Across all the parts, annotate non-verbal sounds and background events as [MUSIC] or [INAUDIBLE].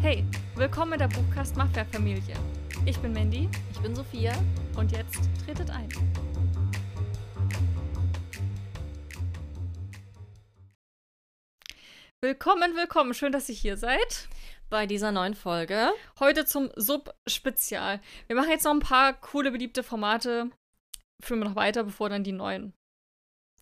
Hey, willkommen in der Buchcast Mafia Familie. Ich bin Mandy Ich bin Sophia. und jetzt tretet ein. Willkommen, willkommen. Schön, dass ihr hier seid. Bei dieser neuen Folge. Heute zum Sub-Spezial. Wir machen jetzt noch ein paar coole, beliebte Formate. Führen wir noch weiter, bevor dann die neuen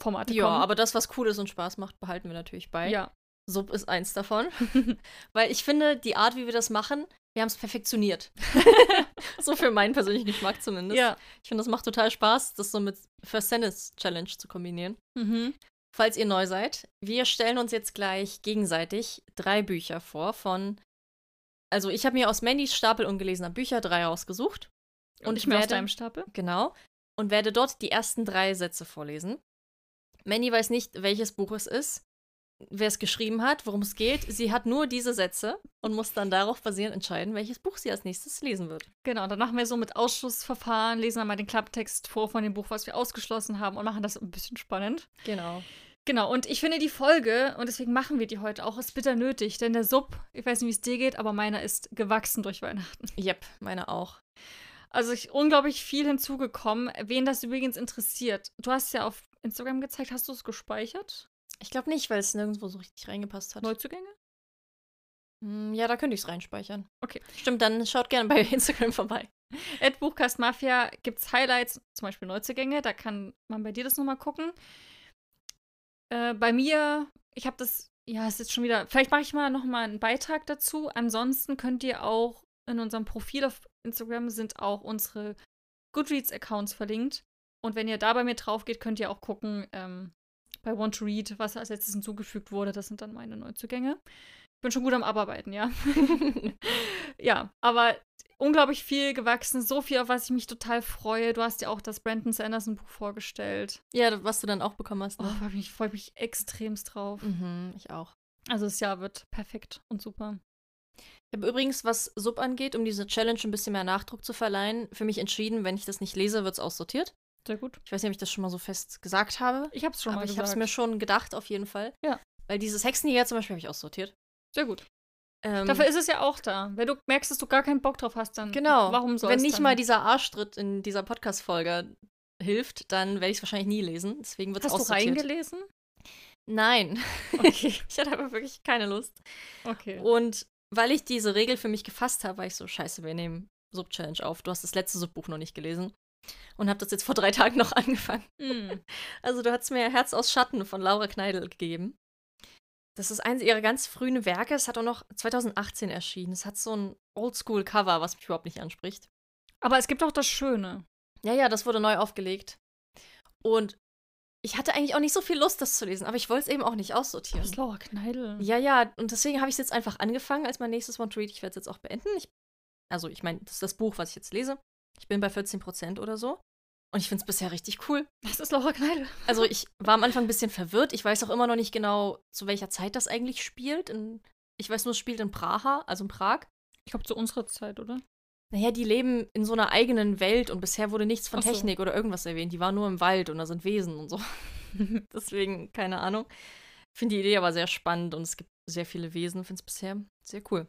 Formate Ja, kommen. aber das, was cool ist und Spaß macht, behalten wir natürlich bei. ja. Sub ist eins davon. [LAUGHS] Weil ich finde, die Art, wie wir das machen, wir haben es perfektioniert. [LAUGHS] [LAUGHS] so für meinen persönlichen Geschmack zumindest. Ja. Ich finde, das macht total Spaß, das so mit First Sentence Challenge zu kombinieren. Mhm. Falls ihr neu seid, wir stellen uns jetzt gleich gegenseitig drei Bücher vor von. Also, ich habe mir aus Mandys Stapel ungelesener Bücher drei rausgesucht. Und ich mir aus deinem Stapel. Genau. Und werde dort die ersten drei Sätze vorlesen. Manny weiß nicht, welches Buch es ist, wer es geschrieben hat, worum es geht. Sie hat nur diese Sätze und muss dann darauf basierend entscheiden, welches Buch sie als nächstes lesen wird. Genau, dann machen wir so mit Ausschussverfahren, lesen dann mal den Klapptext vor von dem Buch, was wir ausgeschlossen haben und machen das ein bisschen spannend. Genau. Genau, und ich finde die Folge, und deswegen machen wir die heute auch, ist bitter nötig, denn der Sub, ich weiß nicht, wie es dir geht, aber meiner ist gewachsen durch Weihnachten. Yep, meine auch. Also ich unglaublich viel hinzugekommen. Wen das übrigens interessiert. Du hast ja auf Instagram gezeigt, hast du es gespeichert? Ich glaube nicht, weil es nirgendwo so richtig reingepasst hat. Neuzugänge? Hm, ja, da könnte ich es reinspeichern. Okay. Stimmt, dann schaut gerne bei [LAUGHS] Instagram vorbei. At Buchcast Mafia gibt es Highlights, zum Beispiel Neuzugänge, da kann man bei dir das nochmal gucken. Äh, bei mir, ich habe das, ja, es ist jetzt schon wieder, vielleicht mache ich mal nochmal einen Beitrag dazu. Ansonsten könnt ihr auch in unserem Profil auf Instagram sind auch unsere Goodreads-Accounts verlinkt. Und wenn ihr da bei mir drauf geht, könnt ihr auch gucken, ähm, bei Want to Read, was als letztes hinzugefügt wurde. Das sind dann meine Neuzugänge. Ich bin schon gut am Abarbeiten, ja. [LAUGHS] ja, aber unglaublich viel gewachsen, so viel, auf was ich mich total freue. Du hast ja auch das Brandon Sanderson Buch vorgestellt. ja, was du dann auch bekommen hast. Oh, Ne? freue mich, freu mich extremst drauf. Mhm, ich auch. Also das Jahr wird perfekt und super. Ich habe übrigens, was Sub angeht, um diese Challenge ein bisschen mehr Nachdruck zu verleihen, für mich entschieden, wenn ich das nicht lese, wird es aussortiert. Sehr gut. Ich weiß nicht, ob ich das schon mal so fest gesagt habe. Ich hab's schon aber mal ich gesagt. habe es mir schon gedacht, auf jeden Fall. Ja. Weil dieses Hexenjäger zum Beispiel habe ich aussortiert. Sehr gut. Ähm, Dafür ist es ja auch da. Wenn du merkst, dass du gar keinen Bock drauf hast, dann genau. warum soll Wenn es nicht dann? mal dieser Arschtritt in dieser Podcast-Folge hilft, dann werde ich es wahrscheinlich nie lesen. Deswegen wird es Hast du aussortiert. reingelesen? Nein. Okay. [LAUGHS] ich hatte aber wirklich keine Lust. Okay. Und weil ich diese Regel für mich gefasst habe, war ich so, scheiße, wir nehmen Sub-Challenge auf. Du hast das letzte Subbuch noch nicht gelesen. Und habe das jetzt vor drei Tagen noch [LAUGHS] angefangen. Mm. Also du hast mir Herz aus Schatten von Laura Kneidel gegeben. Das ist eines ihrer ganz frühen Werke. Es hat auch noch 2018 erschienen. Es hat so ein Oldschool-Cover, was mich überhaupt nicht anspricht. Aber es gibt auch das Schöne. Ja, ja, das wurde neu aufgelegt. Und ich hatte eigentlich auch nicht so viel Lust, das zu lesen, aber ich wollte es eben auch nicht Das aussortieren. ist Laura Kneidel. Ja, ja, und deswegen habe ich es jetzt einfach angefangen als mein nächstes One to Read. Ich werde es jetzt auch beenden. Ich, also, ich meine, das ist das Buch, was ich jetzt lese. Ich bin bei 14% oder so. Und ich finde es bisher richtig cool. Das ist Laura Kneidel. Also ich war am Anfang ein bisschen verwirrt. Ich weiß auch immer noch nicht genau, zu welcher Zeit das eigentlich spielt. In, ich weiß nur, es spielt in Praha, also in Prag. Ich glaube, zu unserer Zeit, oder? Naja, die leben in so einer eigenen Welt und bisher wurde nichts von so. Technik oder irgendwas erwähnt. Die waren nur im Wald und da sind Wesen und so. [LAUGHS] Deswegen, keine Ahnung. Ich finde die Idee aber sehr spannend und es gibt sehr viele Wesen. Finde es bisher sehr cool.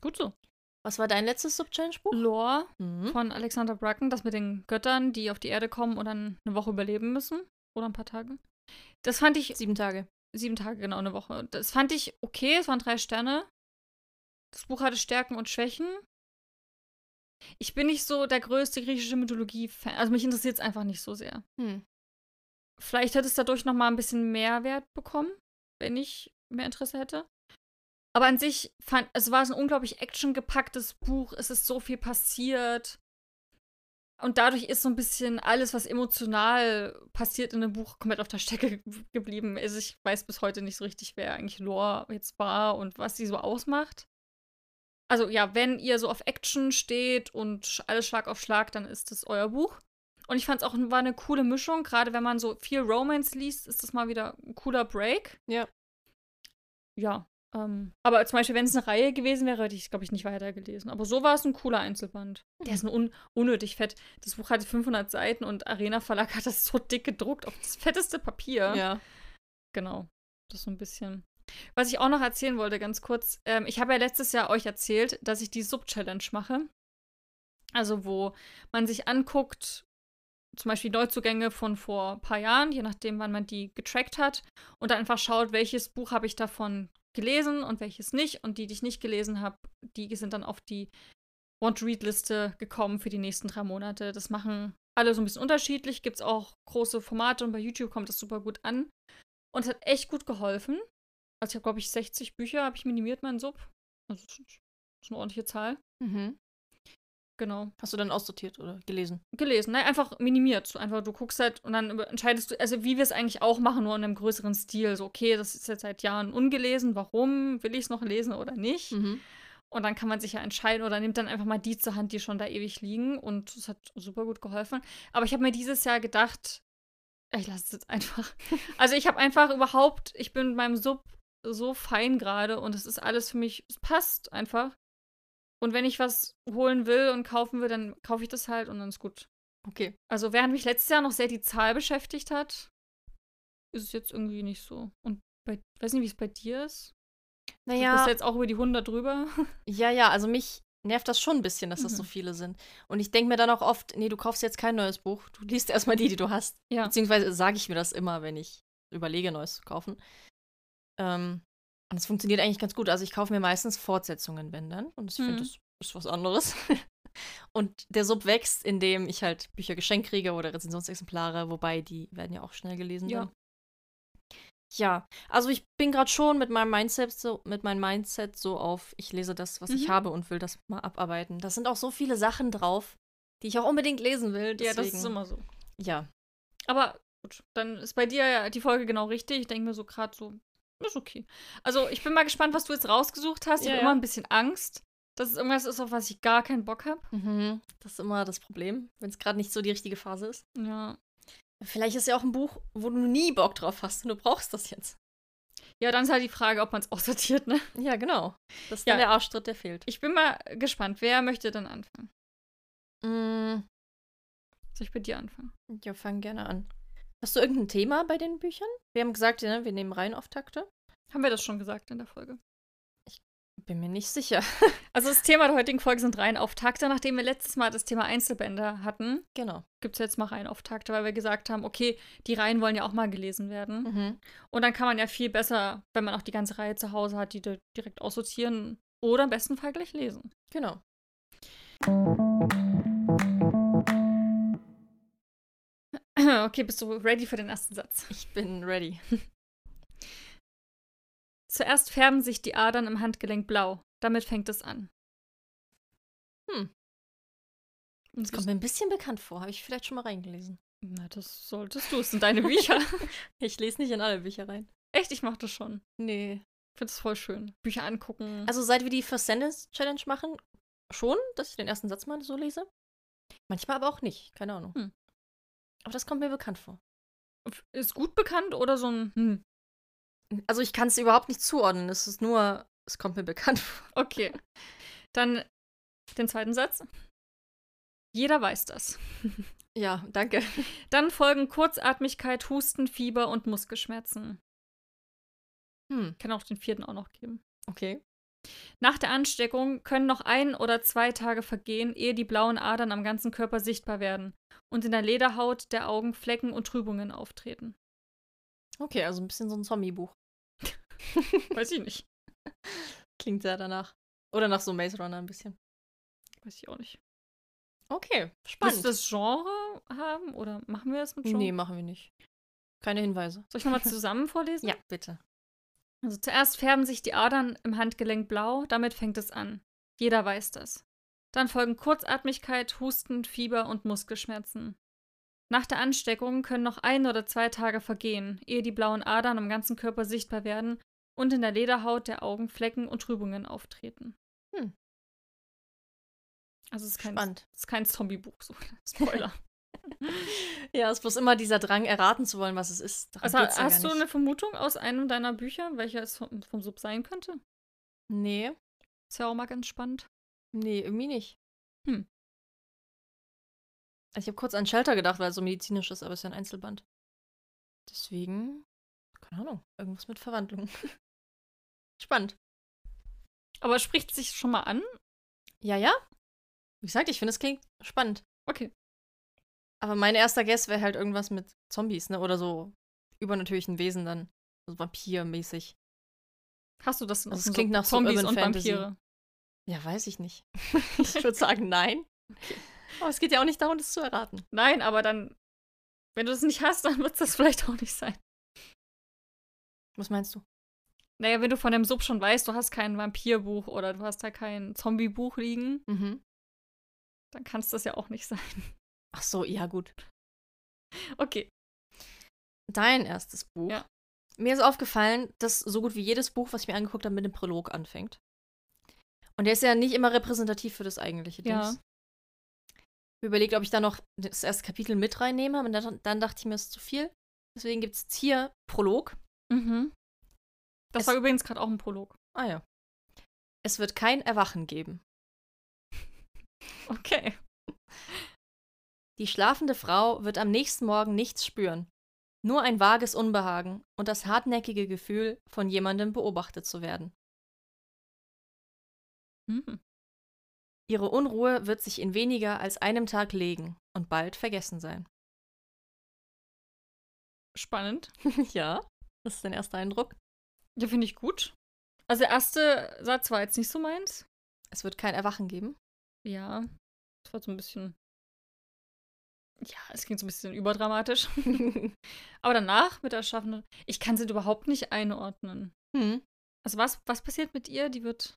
Gut so. Was war dein letztes Sub-Challenge-Buch? Lore Mhm. von Alexander Bracken, das mit den Göttern, die auf die Erde kommen und dann eine Woche überleben müssen. Oder ein paar Tage. Das fand ich, Sieben Tage. sieben Tage, genau, eine Woche. Das fand ich okay, es waren drei Sterne. Das Buch hatte Stärken und Schwächen. Ich bin nicht so der größte griechische Mythologie-Fan. Also mich interessiert es einfach nicht so sehr. Hm. Vielleicht hätte es dadurch noch mal ein bisschen Mehrwert bekommen, wenn ich mehr Interesse hätte. Aber an sich fand, es war so ein unglaublich actiongepacktes Buch. Es ist so viel passiert. Und dadurch ist so ein bisschen alles, was emotional passiert in dem Buch, komplett auf der Strecke [LAUGHS] ge- geblieben. Also ich weiß bis heute nicht so richtig, wer eigentlich Lore jetzt war und was sie so ausmacht. Also ja, wenn ihr so auf Action steht und alles Schlag auf Schlag, dann ist das euer Buch. Und ich fand es auch war eine coole Mischung. Gerade wenn man so viel Romance liest, ist das mal wieder ein cooler Break. Ja. Ja. Ähm, aber zum Beispiel, wenn es eine Reihe gewesen wäre, hätte ich es, glaube ich, nicht weitergelesen. Aber so war es ein cooler Einzelband. Der ist nur un unnötig fett. Das Buch hatte 500 Seiten und Arena Verlag hat das so dick gedruckt auf das fetteste Papier. Ja. Genau. Das ist so ein bisschen. Was ich auch noch erzählen wollte, ganz kurz. Ähm, ich habe ja letztes Jahr euch erzählt, dass ich die Sub-Challenge mache. Also, wo man sich anguckt, zum Beispiel Neuzugänge von vor ein paar Jahren, je nachdem, wann man die getrackt hat, und dann einfach schaut, welches Buch habe ich davon gelesen und welches nicht. Und die, die ich nicht gelesen habe, die sind dann auf die Want-to-Read-Liste gekommen für die nächsten drei Monate. Das machen alle so ein bisschen unterschiedlich. Gibt es auch große Formate und bei YouTube kommt das super gut an. Und es hat echt gut geholfen. Also ich habe, glaube ich, 60 Bücher habe ich minimiert, meinen Sub. Also das ist eine ordentliche Zahl. Mhm. Genau. Hast du dann aussortiert oder gelesen? Gelesen. Nein, einfach minimiert. Einfach, du guckst halt und dann entscheidest du, also wie wir es eigentlich auch machen, nur in einem größeren Stil. So, okay, das ist jetzt seit Jahren ungelesen. Warum? Will ich es noch lesen oder nicht? Mhm. Und dann kann man sich ja entscheiden oder nimmt dann einfach mal die zur Hand, die schon da ewig liegen. Und es hat super gut geholfen. Aber ich habe mir dieses Jahr gedacht, ich lasse es jetzt einfach. [LAUGHS] Also ich habe einfach überhaupt, ich bin mit meinem Sub so fein gerade und es ist alles für mich, es passt einfach. Und wenn ich was holen will und kaufen will, dann kaufe ich das halt und dann ist gut. Okay. Also während mich letztes Jahr noch sehr die Zahl beschäftigt hat, ist es jetzt irgendwie nicht so. Und bei, weiß nicht, wie es bei dir ist. Du Naja, bist jetzt auch über die 100 drüber. [LAUGHS] ja, ja, also mich nervt das schon ein bisschen, dass das so Mhm. viele sind. Und ich denke mir dann auch oft, nee, du kaufst jetzt kein neues Buch. Du liest erstmal die, die du hast. Ja. Beziehungsweise sage ich mir das immer, wenn ich überlege, Neues zu kaufen. Ähm, und es funktioniert eigentlich ganz gut. Also ich kaufe mir meistens Fortsetzungen, wenn dann. Und ich Mhm. finde, das ist was anderes. [LAUGHS] und der Sub wächst, indem ich halt Bücher geschenkt kriege oder Rezensionsexemplare, wobei die werden ja auch schnell gelesen. Ja. Dann. Ja, also ich bin gerade schon mit meinem Mindset so, mit meinem Mindset so auf, ich lese das, was ich Mhm. habe und will das mal abarbeiten. Da sind auch so viele Sachen drauf, die ich auch unbedingt lesen will. Ja, Deswegen, das ist immer so. Ja, Aber gut, dann ist bei dir ja die Folge genau richtig. Ich denke mir so gerade so, ist okay. Also ich bin mal gespannt, was du jetzt rausgesucht hast. Ich Ja, habe ja. immer ein bisschen Angst, dass es irgendwas ist, auf was ich gar keinen Bock habe. Mhm. Das ist immer das Problem, wenn es gerade nicht so die richtige Phase ist. Ja. Vielleicht ist ja auch ein Buch, wo du nie Bock drauf hast und du brauchst das jetzt. Ja, dann ist halt die Frage, ob man es [LAUGHS] aussortiert, ne? Ja, genau. Das ist Ja. dann der Arschtritt, der fehlt. Ich bin mal gespannt. Wer möchte denn anfangen? Mm, Soll ich bei dir anfangen? ja, fang gerne an. Hast du irgendein Thema bei den Büchern? Wir haben gesagt, wir nehmen Reihenaufftakte. Haben wir das schon gesagt in der Folge? Bin mir nicht sicher. [LAUGHS] Also das Thema der heutigen Folge sind Reihenauftakte. Nachdem wir letztes Mal das Thema Einzelbände hatten, Genau. gibt es jetzt mal Reihenauftakte, weil wir gesagt haben, okay, die Reihen wollen ja auch mal gelesen werden. Mhm. Und dann kann man ja viel besser, wenn man auch die ganze Reihe zu Hause hat, die di- direkt aussortieren oder im besten Fall gleich lesen. Genau. [LAUGHS] Okay, bist du ready für den ersten Satz? Ich bin ready. [LAUGHS] Zuerst färben sich die Adern im Handgelenk blau. Damit fängt es an. Hm. Das kommt mir ein bisschen bekannt vor. Habe ich vielleicht schon mal reingelesen. Na, das solltest du. Es sind deine Bücher. [LAUGHS] Ich lese nicht in alle Bücher rein. Echt, ich mach das schon. Nee. Ich finde es voll schön. Bücher angucken. Also seit wir die First Sentence Challenge machen, schon, dass ich den ersten Satz mal so lese. Manchmal aber auch nicht. Keine Ahnung. Hm. Aber das kommt mir bekannt vor. ist gut bekannt oder so ein, hm, Also ich kann es überhaupt nicht zuordnen. Es ist nur, es kommt mir bekannt [LAUGHS] vor. okay. Dann den zweiten Satz. Jeder weiß das. [LAUGHS] Ja, danke. [LAUGHS] Dann folgen Kurzatmigkeit, Husten, Fieber und Muskelschmerzen. Hm, Kann auch den vierten auch noch geben. okay. Nach der Ansteckung können noch ein oder zwei Tage vergehen, ehe die blauen Adern am ganzen Körper sichtbar werden und in der Lederhaut der Augen Flecken und Trübungen auftreten. Okay, also ein bisschen so ein Zombie-Buch. [LAUGHS] Weiß ich nicht. [LAUGHS] Klingt sehr danach. Oder nach so Maze Runner ein bisschen. Weiß ich auch nicht. Okay, Willst spannend. du das Genre haben oder machen wir das mit Genre? nee, machen wir nicht. Keine Hinweise. Soll ich nochmal [LAUGHS] zusammen vorlesen? Ja, bitte. Also zuerst färben sich die Adern im Handgelenk blau, damit fängt es an. Jeder weiß das. Dann folgen Kurzatmigkeit, Husten, Fieber und Muskelschmerzen. Nach der Ansteckung können noch ein oder zwei Tage vergehen, ehe die blauen Adern am ganzen Körper sichtbar werden und in der Lederhaut der Augen Flecken und Trübungen auftreten. Hm. Also es ist kein, Spannend. es ist kein Zombie-Buch, so [LAUGHS] Spoiler. [LAUGHS] Ja, es ist bloß immer dieser Drang, erraten zu wollen, was es ist. Also ja hast gar du eine Vermutung aus einem deiner Bücher, welcher es vom, vom Sub sein könnte? Nee, Ist ja auch mal ganz spannend. nee, irgendwie nicht. Hm. Ich habe kurz an Shelter gedacht, weil es so medizinisch ist, aber es ist ja ein Einzelband. Deswegen, keine Ahnung, irgendwas mit Verwandlung. [LAUGHS] Spannend. Aber spricht sich schon mal an? Ja, ja. Wie gesagt, ich finde, es klingt spannend. Okay. Aber mein erster Guess wäre halt irgendwas mit Zombies, ne? Oder so übernatürlichen Wesen dann. So Vampir-mäßig. Hast du das? Also es so klingt nach so Zombies Urban und Fantasy. Vampire. Ja, weiß ich nicht. [LAUGHS] [LAUGHS] ich würde sagen, nein. Aber es geht ja auch nicht darum, das zu erraten. Nein, aber dann, wenn du das nicht hast, dann wird es das [LAUGHS] vielleicht auch nicht sein. Was meinst du? Naja, wenn du von dem Sub schon weißt, du hast kein Vampirbuch oder du hast da kein Zombiebuch liegen, Mhm. dann kann es das ja auch nicht sein. Ach so, ja, gut. Okay. Dein erstes Buch. Ja. Mir ist aufgefallen, dass so gut wie jedes Buch, was ich mir angeguckt habe, mit dem Prolog anfängt. Und der ist ja nicht immer repräsentativ für das eigentliche Ja. Dings. Ich überlegt, ob ich da noch das erste Kapitel mit reinnehme, aber dann, dann dachte ich mir, es ist zu viel. Deswegen gibt es hier Prolog. Mhm. Das Es- war übrigens gerade auch ein Prolog. Ah ja. Es wird kein Erwachen geben. [LAUGHS] Okay. Die schlafende Frau wird am nächsten Morgen nichts spüren. Nur ein vages Unbehagen und das hartnäckige Gefühl, von jemandem beobachtet zu werden. Mhm. Ihre Unruhe wird sich in weniger als einem Tag legen und bald vergessen sein. Spannend. [LAUGHS] ja, das ist dein erster Eindruck. Ja, finde ich gut. Also der erste Satz war jetzt nicht so meins. Es wird kein Erwachen geben. Ja. Das war so ein bisschen. Ja, es klingt so ein bisschen überdramatisch. [LAUGHS] Aber danach mit der Schaffenden. Ich kann sie überhaupt nicht einordnen. hm. Also was, was passiert mit ihr? Die wird.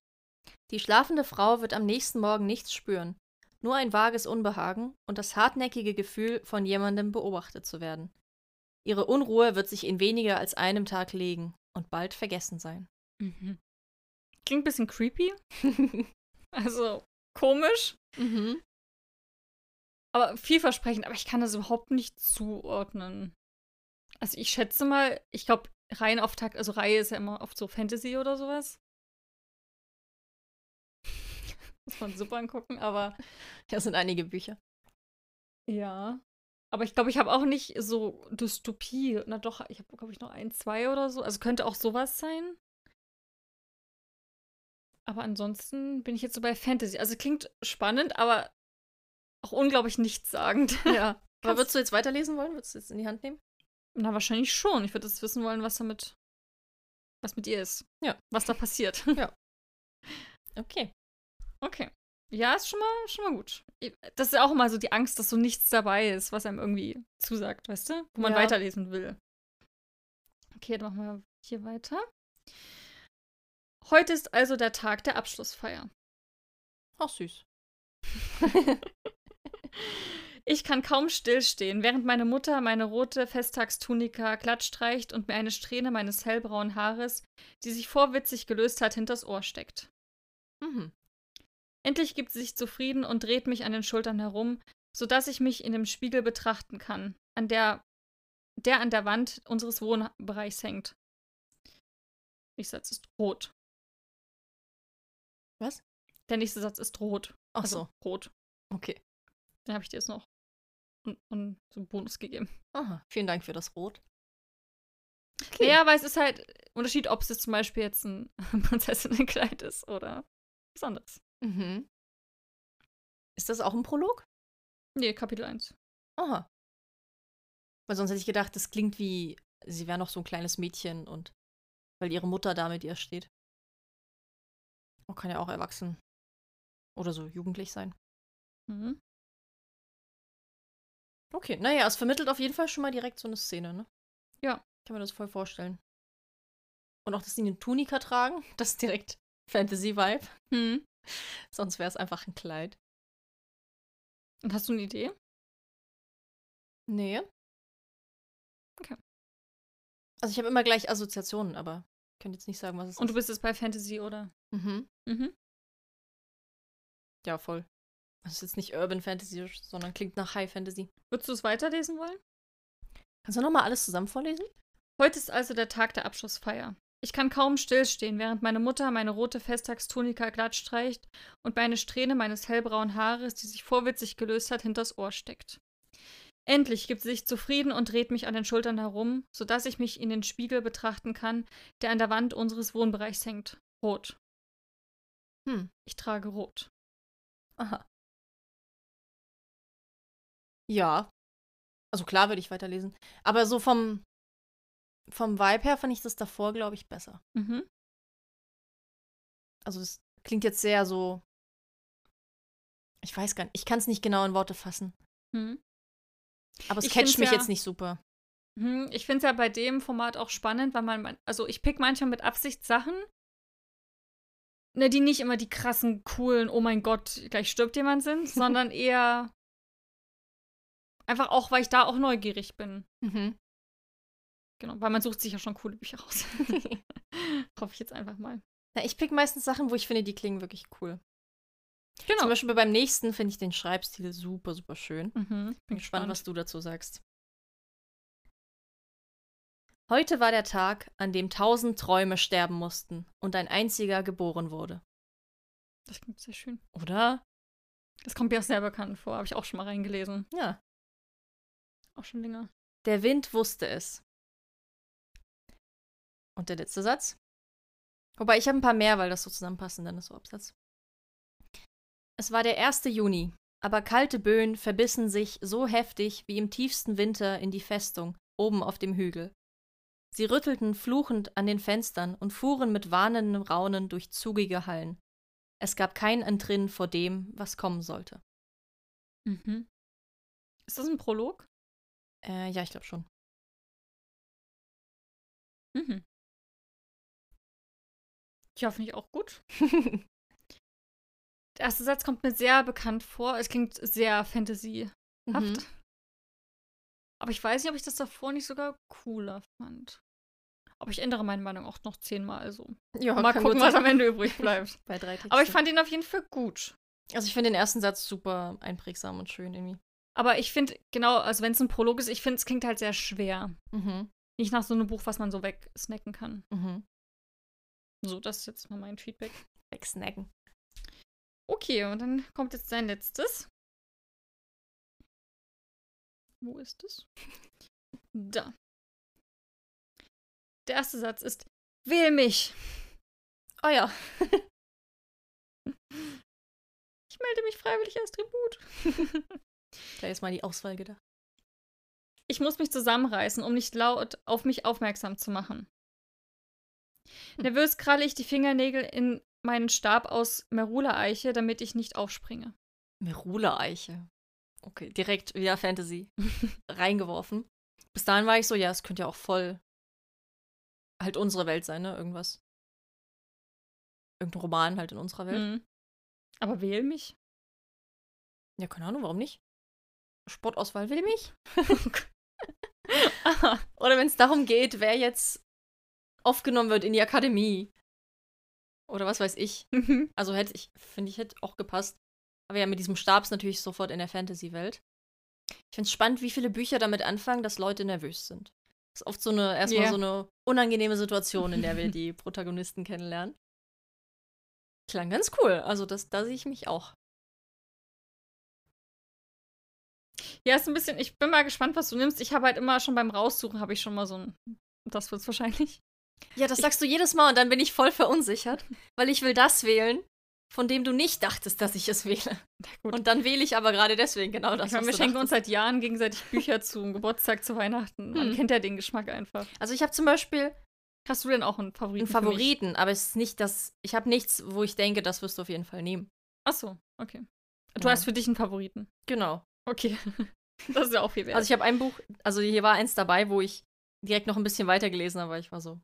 Die schlafende Frau wird am nächsten Morgen nichts spüren. Nur ein vages Unbehagen und das hartnäckige Gefühl, von jemandem beobachtet zu werden. Ihre Unruhe wird sich in weniger als einem Tag legen und bald vergessen sein. Mhm. Klingt ein bisschen creepy. [LAUGHS] Also komisch. mhm. Aber vielversprechend. Aber ich kann das überhaupt nicht zuordnen. Also ich schätze mal, ich glaube, Reihen auf Tag, also Reihe ist ja immer oft so Fantasy oder sowas. [LAUGHS] Muss man super angucken, aber [LAUGHS] Das sind einige Bücher. ja. Aber ich glaube, ich habe auch nicht so Dystopie. Na doch, ich habe, glaube ich, noch ein, zwei oder so. Also könnte auch sowas sein. Aber ansonsten bin ich jetzt so bei Fantasy. Also klingt spannend, aber auch unglaublich nichtssagend. Ja. [LAUGHS] Aber würdest du jetzt weiterlesen wollen? Würdest du jetzt in die Hand nehmen? Na, wahrscheinlich schon. Ich würde jetzt wissen wollen, was damit, was mit ihr ist. Ja. Was da passiert. Okay. Okay. Ja, ist schon mal, schon mal gut. Das ist ja auch immer so die Angst, dass so nichts dabei ist, was einem irgendwie zusagt, weißt du? Wo man Ja. weiterlesen will. Okay, dann machen wir hier weiter. Heute ist also der Tag der Abschlussfeier. Auch süß. [LAUGHS] [LAUGHS] Ich kann kaum stillstehen, während meine Mutter meine rote Festtagstunika glatt streicht und mir eine Strähne meines hellbraunen Haares, die sich vorwitzig gelöst hat, hinters Ohr steckt. Mhm. Endlich gibt sie sich zufrieden und dreht mich an den Schultern herum, sodass ich mich in dem Spiegel betrachten kann, an der, der an der Wand unseres Wohnbereichs hängt. Nächster Satz ist rot. Was? Der nächste Satz ist rot. Ach also so. rot. Okay. Den habe ich dir jetzt noch und, und so einen Bonus gegeben. Aha. Vielen Dank für das Rot. Ja, weil es ist halt Unterschied, ob es jetzt zum Beispiel jetzt ein [LAUGHS] Prinzessinnenkleid ist oder was anderes. Mhm. Ist das auch ein Prolog? Nee, Kapitel 1. Aha. Weil sonst hätte ich gedacht, das klingt wie, sie wäre noch so ein kleines Mädchen und weil ihre Mutter da mit ihr steht. Oh, kann ja auch erwachsen oder so jugendlich sein. Mhm. Okay, naja, es vermittelt auf jeden Fall schon mal direkt so eine Szene, ne? Ja. Ich kann mir das voll vorstellen. Und auch, dass sie eine Tunika tragen, [LAUGHS] das ist direkt Fantasy-Vibe. Hm. [LAUGHS] Sonst wäre es einfach ein Kleid. Und hast du eine Idee? Nee. Okay. Also ich habe immer gleich Assoziationen, aber ich kann jetzt nicht sagen, was es Und du ist. bist jetzt bei Fantasy, oder? Mhm. Mhm. Ja, voll. Das ist jetzt nicht Urban Fantasy, sondern klingt nach High Fantasy. Würdest du es weiterlesen wollen? Kannst du nochmal alles zusammen vorlesen? Heute ist also der Tag der Abschlussfeier. Ich kann kaum stillstehen, während meine Mutter meine rote Festtagstunika glatt streicht und mir eine Strähne meines hellbraunen Haares, die sich vorwitzig gelöst hat, hinters Ohr steckt. Endlich gibt sie sich zufrieden und dreht mich an den Schultern herum, sodass ich mich in den Spiegel betrachten kann, der an der Wand unseres Wohnbereichs hängt. Rot. Hm. Ich trage rot. Aha. Ja. Also klar würde ich weiterlesen. Aber so vom, vom Vibe her fand ich das davor, glaube ich, besser. Mhm. Also es klingt jetzt sehr so. Ich weiß gar nicht. Ich kann es nicht genau in Worte fassen. Hm. Aber es Ich catcht mich ja- jetzt nicht super. Hm, Ich finde es ja bei dem Format auch spannend, weil man, man- also ich pick manchmal mit Absicht Sachen, ne, die nicht immer die krassen, coolen, oh mein Gott, gleich stirbt jemand sind, sondern [LAUGHS] eher einfach auch, weil ich da auch neugierig bin. Mhm. Genau, weil man sucht sich ja schon coole Bücher raus. [LAUGHS] [LAUGHS] Hoffe ich jetzt einfach mal. Na, ich pick meistens Sachen, wo ich finde, die klingen wirklich cool. Genau. Zum Beispiel beim nächsten finde ich den Schreibstil super, super schön. Mhm, Bin gespannt, was du dazu sagst. Heute war der Tag, an dem tausend Träume sterben mussten und ein einziger geboren wurde. Das klingt sehr schön. Oder? Das kommt mir auch sehr bekannt vor, habe ich auch schon mal reingelesen. Ja. Auch schon länger. Der Wind wusste es. Und der letzte Satz. Wobei ich habe ein paar mehr, weil das so zusammenpassen, dann ist so Absatz. Es war der 1. Juni, aber kalte Böen verbissen sich so heftig wie im tiefsten Winter in die Festung, oben auf dem Hügel. Sie rüttelten fluchend an den Fenstern und fuhren mit warnendem Raunen durch zugige Hallen. Es gab kein Entrinnen vor dem, was kommen sollte. Mhm. Ist das ein Prolog? Äh, ja, ich glaube schon. Mhm. Ja, finde ich auch gut. [LAUGHS] Der erste Satz kommt mir sehr bekannt vor. Es klingt sehr fantasyhaft. Mhm. Aber ich weiß nicht, ob ich das davor nicht sogar cooler fand. Aber ich ändere meine Meinung auch noch zehnmal. Also Ja, mal gucken, was am Ende übrig bleibt. [LAUGHS] Bei drei Texten. Aber ich fand ihn auf jeden Fall gut. Also ich finde den ersten Satz super einprägsam und schön irgendwie. Aber ich finde, genau, also wenn es ein Prolog ist, ich finde, es klingt halt sehr schwer. Mhm. Nicht nach so einem Buch, was man so wegsnacken kann. Mhm. So, das ist jetzt mal mein Feedback. Wegsnacken. Okay, und dann kommt jetzt sein letztes. Wo ist es? [LAUGHS] Da. Der erste Satz ist: Wähl mich! Oh ja. [LAUGHS] Ich melde mich freiwillig als Tribut. [LAUGHS] Da ist mal die Auswahl gedacht. Ich muss mich zusammenreißen, um nicht laut auf mich aufmerksam zu machen. Hm. Nervös kralle ich die Fingernägel in meinen Stab aus Merula-Eiche, damit ich nicht aufspringe. Merula-Eiche. Okay, direkt wieder Fantasy [LAUGHS] reingeworfen. Bis dahin war ich so, ja, es könnte ja auch voll halt unsere Welt sein, ne? Irgendwas. Irgendein Roman halt in unserer Welt. Hm. Aber wähl mich? Ja, keine Ahnung, warum nicht? Sportauswahl will mich. [LAUGHS] Aha. Oder wenn es darum geht, wer jetzt aufgenommen wird in die Akademie. Oder was weiß ich. Mhm. Also hätte ich, finde ich, hätte auch gepasst. Aber ja, mit diesem Stab ist natürlich sofort in der Fantasy-Welt. Ich finde es spannend, wie viele Bücher damit anfangen, dass Leute nervös sind. Das ist oft so eine, erstmal Ja. so eine unangenehme Situation, in der wir die [LAUGHS] Protagonisten kennenlernen. Klang ganz cool. Also das, da sehe ich mich auch. Ja, ist ein bisschen, ich bin mal gespannt, was du nimmst. Ich habe halt immer schon beim Raussuchen, habe ich schon mal so ein, das wird's wahrscheinlich. Ja, das sagst du jedes Mal und dann bin ich voll verunsichert, weil ich will das wählen, von dem du nicht dachtest, dass ich es wähle. gut. Und dann wähle ich aber gerade deswegen genau das. ich meine, wir schenken uns dachtest. seit Jahren gegenseitig Bücher zum Geburtstag, zu Weihnachten. Man Hm. kennt ja den Geschmack einfach. Also ich habe zum Beispiel Hast du denn auch einen Favoriten? einen Favoriten, aber es ist nicht das. Ich habe nichts, wo ich denke, das wirst du auf jeden Fall nehmen. Achso, okay. Du Ja. hast für dich einen Favoriten. Genau. Okay. [LAUGHS] Das ist ja auch viel wert. Also ich habe ein Buch, also hier war eins dabei, wo ich direkt noch ein bisschen weiter gelesen habe, weil ich war so,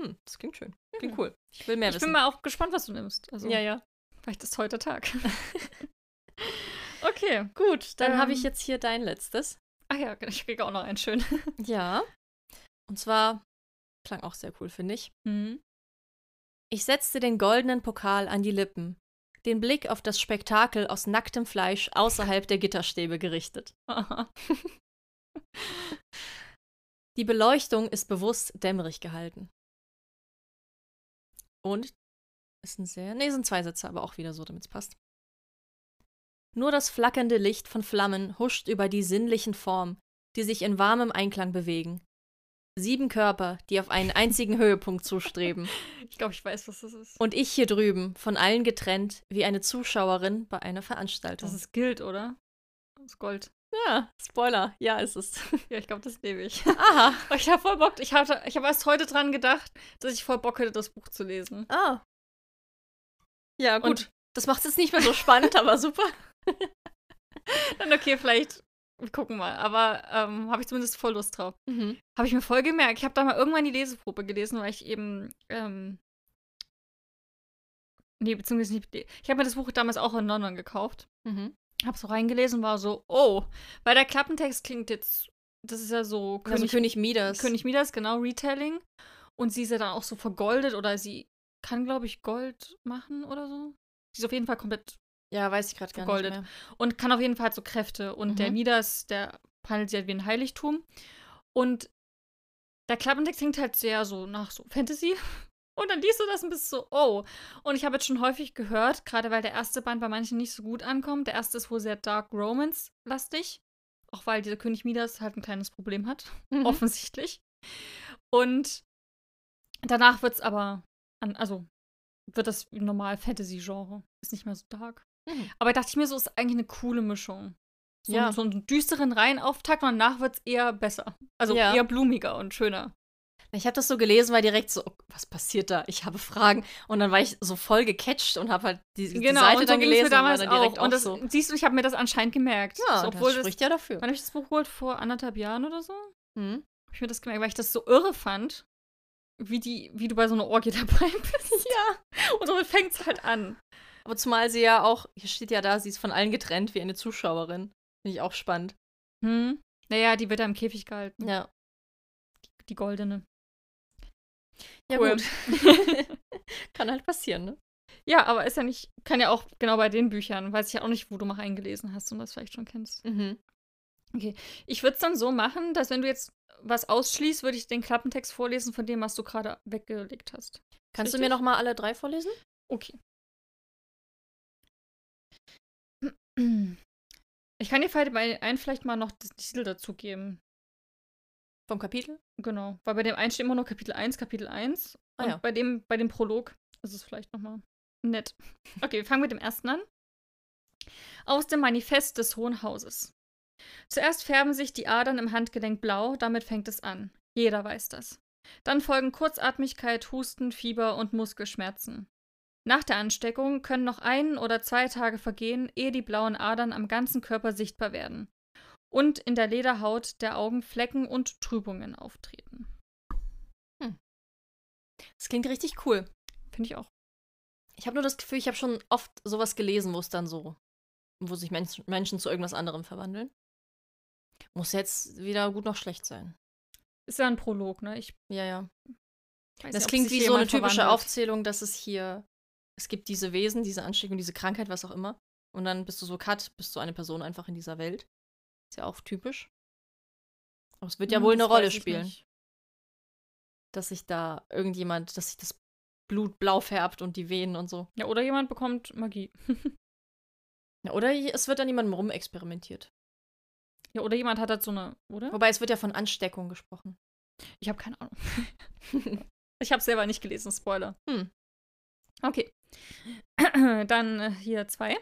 hm, das klingt schön. Klingt Ja. cool. Ich will mehr ich wissen. bin mal auch gespannt, was du nimmst. Also, ja, ja. vielleicht ist heute Tag. [LAUGHS] [LAUGHS] okay. Gut, dann habe ich Ähm. jetzt hier dein letztes. Ach ja, ich kriege auch noch einen schön. [LAUGHS] Ja. Und zwar klang auch sehr cool, finde ich. Mhm. Ich setzte den goldenen Pokal an die Lippen, den Blick auf das Spektakel aus nacktem Fleisch außerhalb der Gitterstäbe gerichtet. [LAUGHS] Die Beleuchtung ist bewusst dämmerig gehalten. Und ist ein sehr. Nee, sind zwei Sätze, aber auch wieder so, damit es passt. Nur das flackernde Licht von Flammen huscht über die sinnlichen Formen, die sich in warmem Einklang bewegen. Sieben Körper, die auf einen einzigen Höhepunkt zustreben. [LAUGHS] Ich glaube, ich weiß, was das ist. Und ich hier drüben, von allen getrennt, wie eine Zuschauerin bei einer Veranstaltung. Das ist Gilt, oder? Das ist Gold. ja, Spoiler. Ja, ist es. [LAUGHS] Ja, ich glaube, das nehme ich. Aha. [LAUGHS] Ich habe voll Bock. Ich, hatte, ich habe erst heute dran gedacht, dass ich voll Bock hätte, das Buch zu lesen. Ah. Ja, gut. Und- das macht es jetzt nicht mehr so spannend, aber super. Dann okay, vielleicht. Wir gucken mal. Aber ähm, habe ich zumindest voll Lust drauf. Mhm. Habe ich mir voll gemerkt. Ich habe da mal irgendwann die Leseprobe gelesen, weil ich eben. Ähm, nee, beziehungsweise nicht. Ich habe mir das Buch damals auch in London gekauft. Mhm. Hab so reingelesen, war so, oh, weil der Klappentext klingt jetzt. Das ist ja so Also König, König Midas. König Midas, genau, Retelling. Und sie ist ja dann auch so vergoldet oder sie kann, glaube ich, Gold machen oder so. Sie ist auf jeden Fall komplett Ja, weiß ich gerade gar Vergoldet. nicht mehr. und kann auf jeden Fall halt so Kräfte. Und der Mhm. Midas, der handelt sie halt wie ein Heiligtum. Und der Klappentext klingt halt sehr so nach so Fantasy. [LAUGHS] Und dann liest du das und bist so, oh. Und ich habe jetzt schon häufig gehört, gerade weil der erste Band bei manchen nicht so gut ankommt. Der erste ist wohl sehr Dark Romance-lastig. Auch weil dieser König Midas halt ein kleines Problem hat. Mhm. [LAUGHS] offensichtlich. Und danach wird es aber, an, also wird das wie normal Fantasy-Genre. Ist nicht mehr so dark. Mhm. Aber dachte ich mir so, ist eigentlich eine coole Mischung. So, Ja. so einen düsteren Reihenauftakt und danach wird es eher besser. Also Ja. eher blumiger und schöner. Ich habe das so gelesen, war direkt so, oh, was passiert da? Ich habe Fragen. Und dann war ich so voll gecatcht und habe halt die, die Genau, Seite und so dann gelesen mir damals und war dann direkt auch. Und das, so. siehst du, ich habe mir das anscheinend gemerkt. Ja, so, obwohl das das, spricht ja dafür. wann habe ich das Buch geholt? Vor anderthalb Jahren oder so? Mhm. Habe ich mir das gemerkt, weil ich das so irre fand, wie, die, wie du bei so einer Orgie [LAUGHS] dabei bist. Ja. Und somit fängt es halt an. Aber zumal sie ja auch, hier steht ja da, sie ist von allen getrennt wie eine Zuschauerin. Finde ich auch spannend. Hm. Naja, die wird da im Käfig gehalten. Ja. Die goldene. Ja, Cool. gut. [LAUGHS] Kann halt passieren, ne? Ja, aber ist ja nicht, kann ja auch genau bei den Büchern, weiß ich ja auch nicht, wo du mal eingelesen hast und das vielleicht schon kennst. Mhm. Ich würde es dann so machen, dass wenn du jetzt was ausschließt, würde ich den Klappentext vorlesen von dem, was du gerade weggelegt hast. Kannst du Richtig? mir noch mal alle drei vorlesen? Okay. Ich kann dir vielleicht bei einen vielleicht mal noch das Titel dazu geben. Vom Kapitel? Genau. Weil bei dem einen steht immer nur Kapitel 1, Kapitel 1. Ah und ja. bei dem, bei dem Prolog ist es vielleicht nochmal nett. [LAUGHS] Okay, wir fangen mit dem ersten an. Aus dem Manifest des Hohen Hauses. Zuerst färben sich die Adern im Handgelenk blau, damit fängt es an. Jeder weiß das. Dann folgen Kurzatmigkeit, Husten, Fieber und Muskelschmerzen. Nach der Ansteckung können noch ein oder zwei Tage vergehen, ehe die blauen Adern am ganzen Körper sichtbar werden und in der Lederhaut der Augen Flecken und Trübungen auftreten. Das klingt richtig cool. Finde ich auch. Ich habe nur das Gefühl, ich habe schon oft sowas gelesen, wo es dann so, wo sich Menschen, Menschen zu irgendwas anderem verwandeln. Muss jetzt weder gut noch schlecht sein. Ist ja ein Prolog, ne? Ich Ja, ja. weiß Das ja, klingt wie so eine typische verwandelt. Aufzählung, dass es hier, es gibt diese Wesen, diese Ansteckung, diese Krankheit, was auch immer. Und dann bist du so cut, bist du eine Person einfach in dieser Welt. Ist ja auch typisch. Aber es wird ja Hm, wohl eine Rolle spielen, nicht. dass sich da irgendjemand, dass sich das Blut blau färbt und die Venen und so. Ja, oder jemand bekommt Magie. [LAUGHS] Ja, oder es wird an jemandem rumexperimentiert. Ja, oder jemand hat halt so eine, oder? Wobei es wird ja von Ansteckung gesprochen. Ich habe keine Ahnung. [LAUGHS] Ich habe selber nicht gelesen, Spoiler. Hm. Okay. [CLEARS THROAT] Dann äh, hier zwei.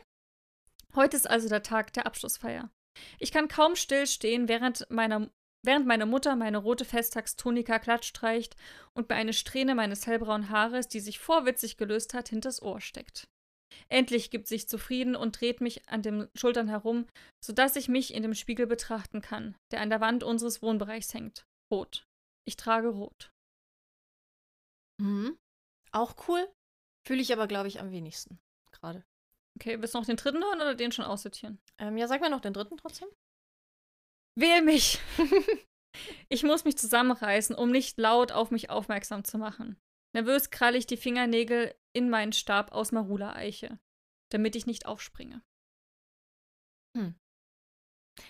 Heute ist also der Tag der Abschlussfeier. Ich kann kaum stillstehen, während, meiner, während meine Mutter meine rote Festtagstunika glatt streicht und mir eine Strähne meines hellbraunen Haares, die sich vorwitzig gelöst hat, hinters Ohr steckt. Endlich gibt sich zufrieden und dreht mich an den Schultern herum, sodass ich mich in dem Spiegel betrachten kann, der an der Wand unseres Wohnbereichs hängt. Rot. Ich trage rot. Mhm. Auch cool. Fühle ich aber, glaube ich, am wenigsten. Gerade. Okay, willst du noch den dritten hören oder den schon aussortieren? Ähm, ja, sag mir noch den dritten trotzdem. Wähl mich! [LAUGHS] ich muss mich zusammenreißen, um nicht laut auf mich aufmerksam zu machen. Nervös kralle ich die Fingernägel in meinen Stab aus Marula-Eiche, damit ich nicht aufspringe.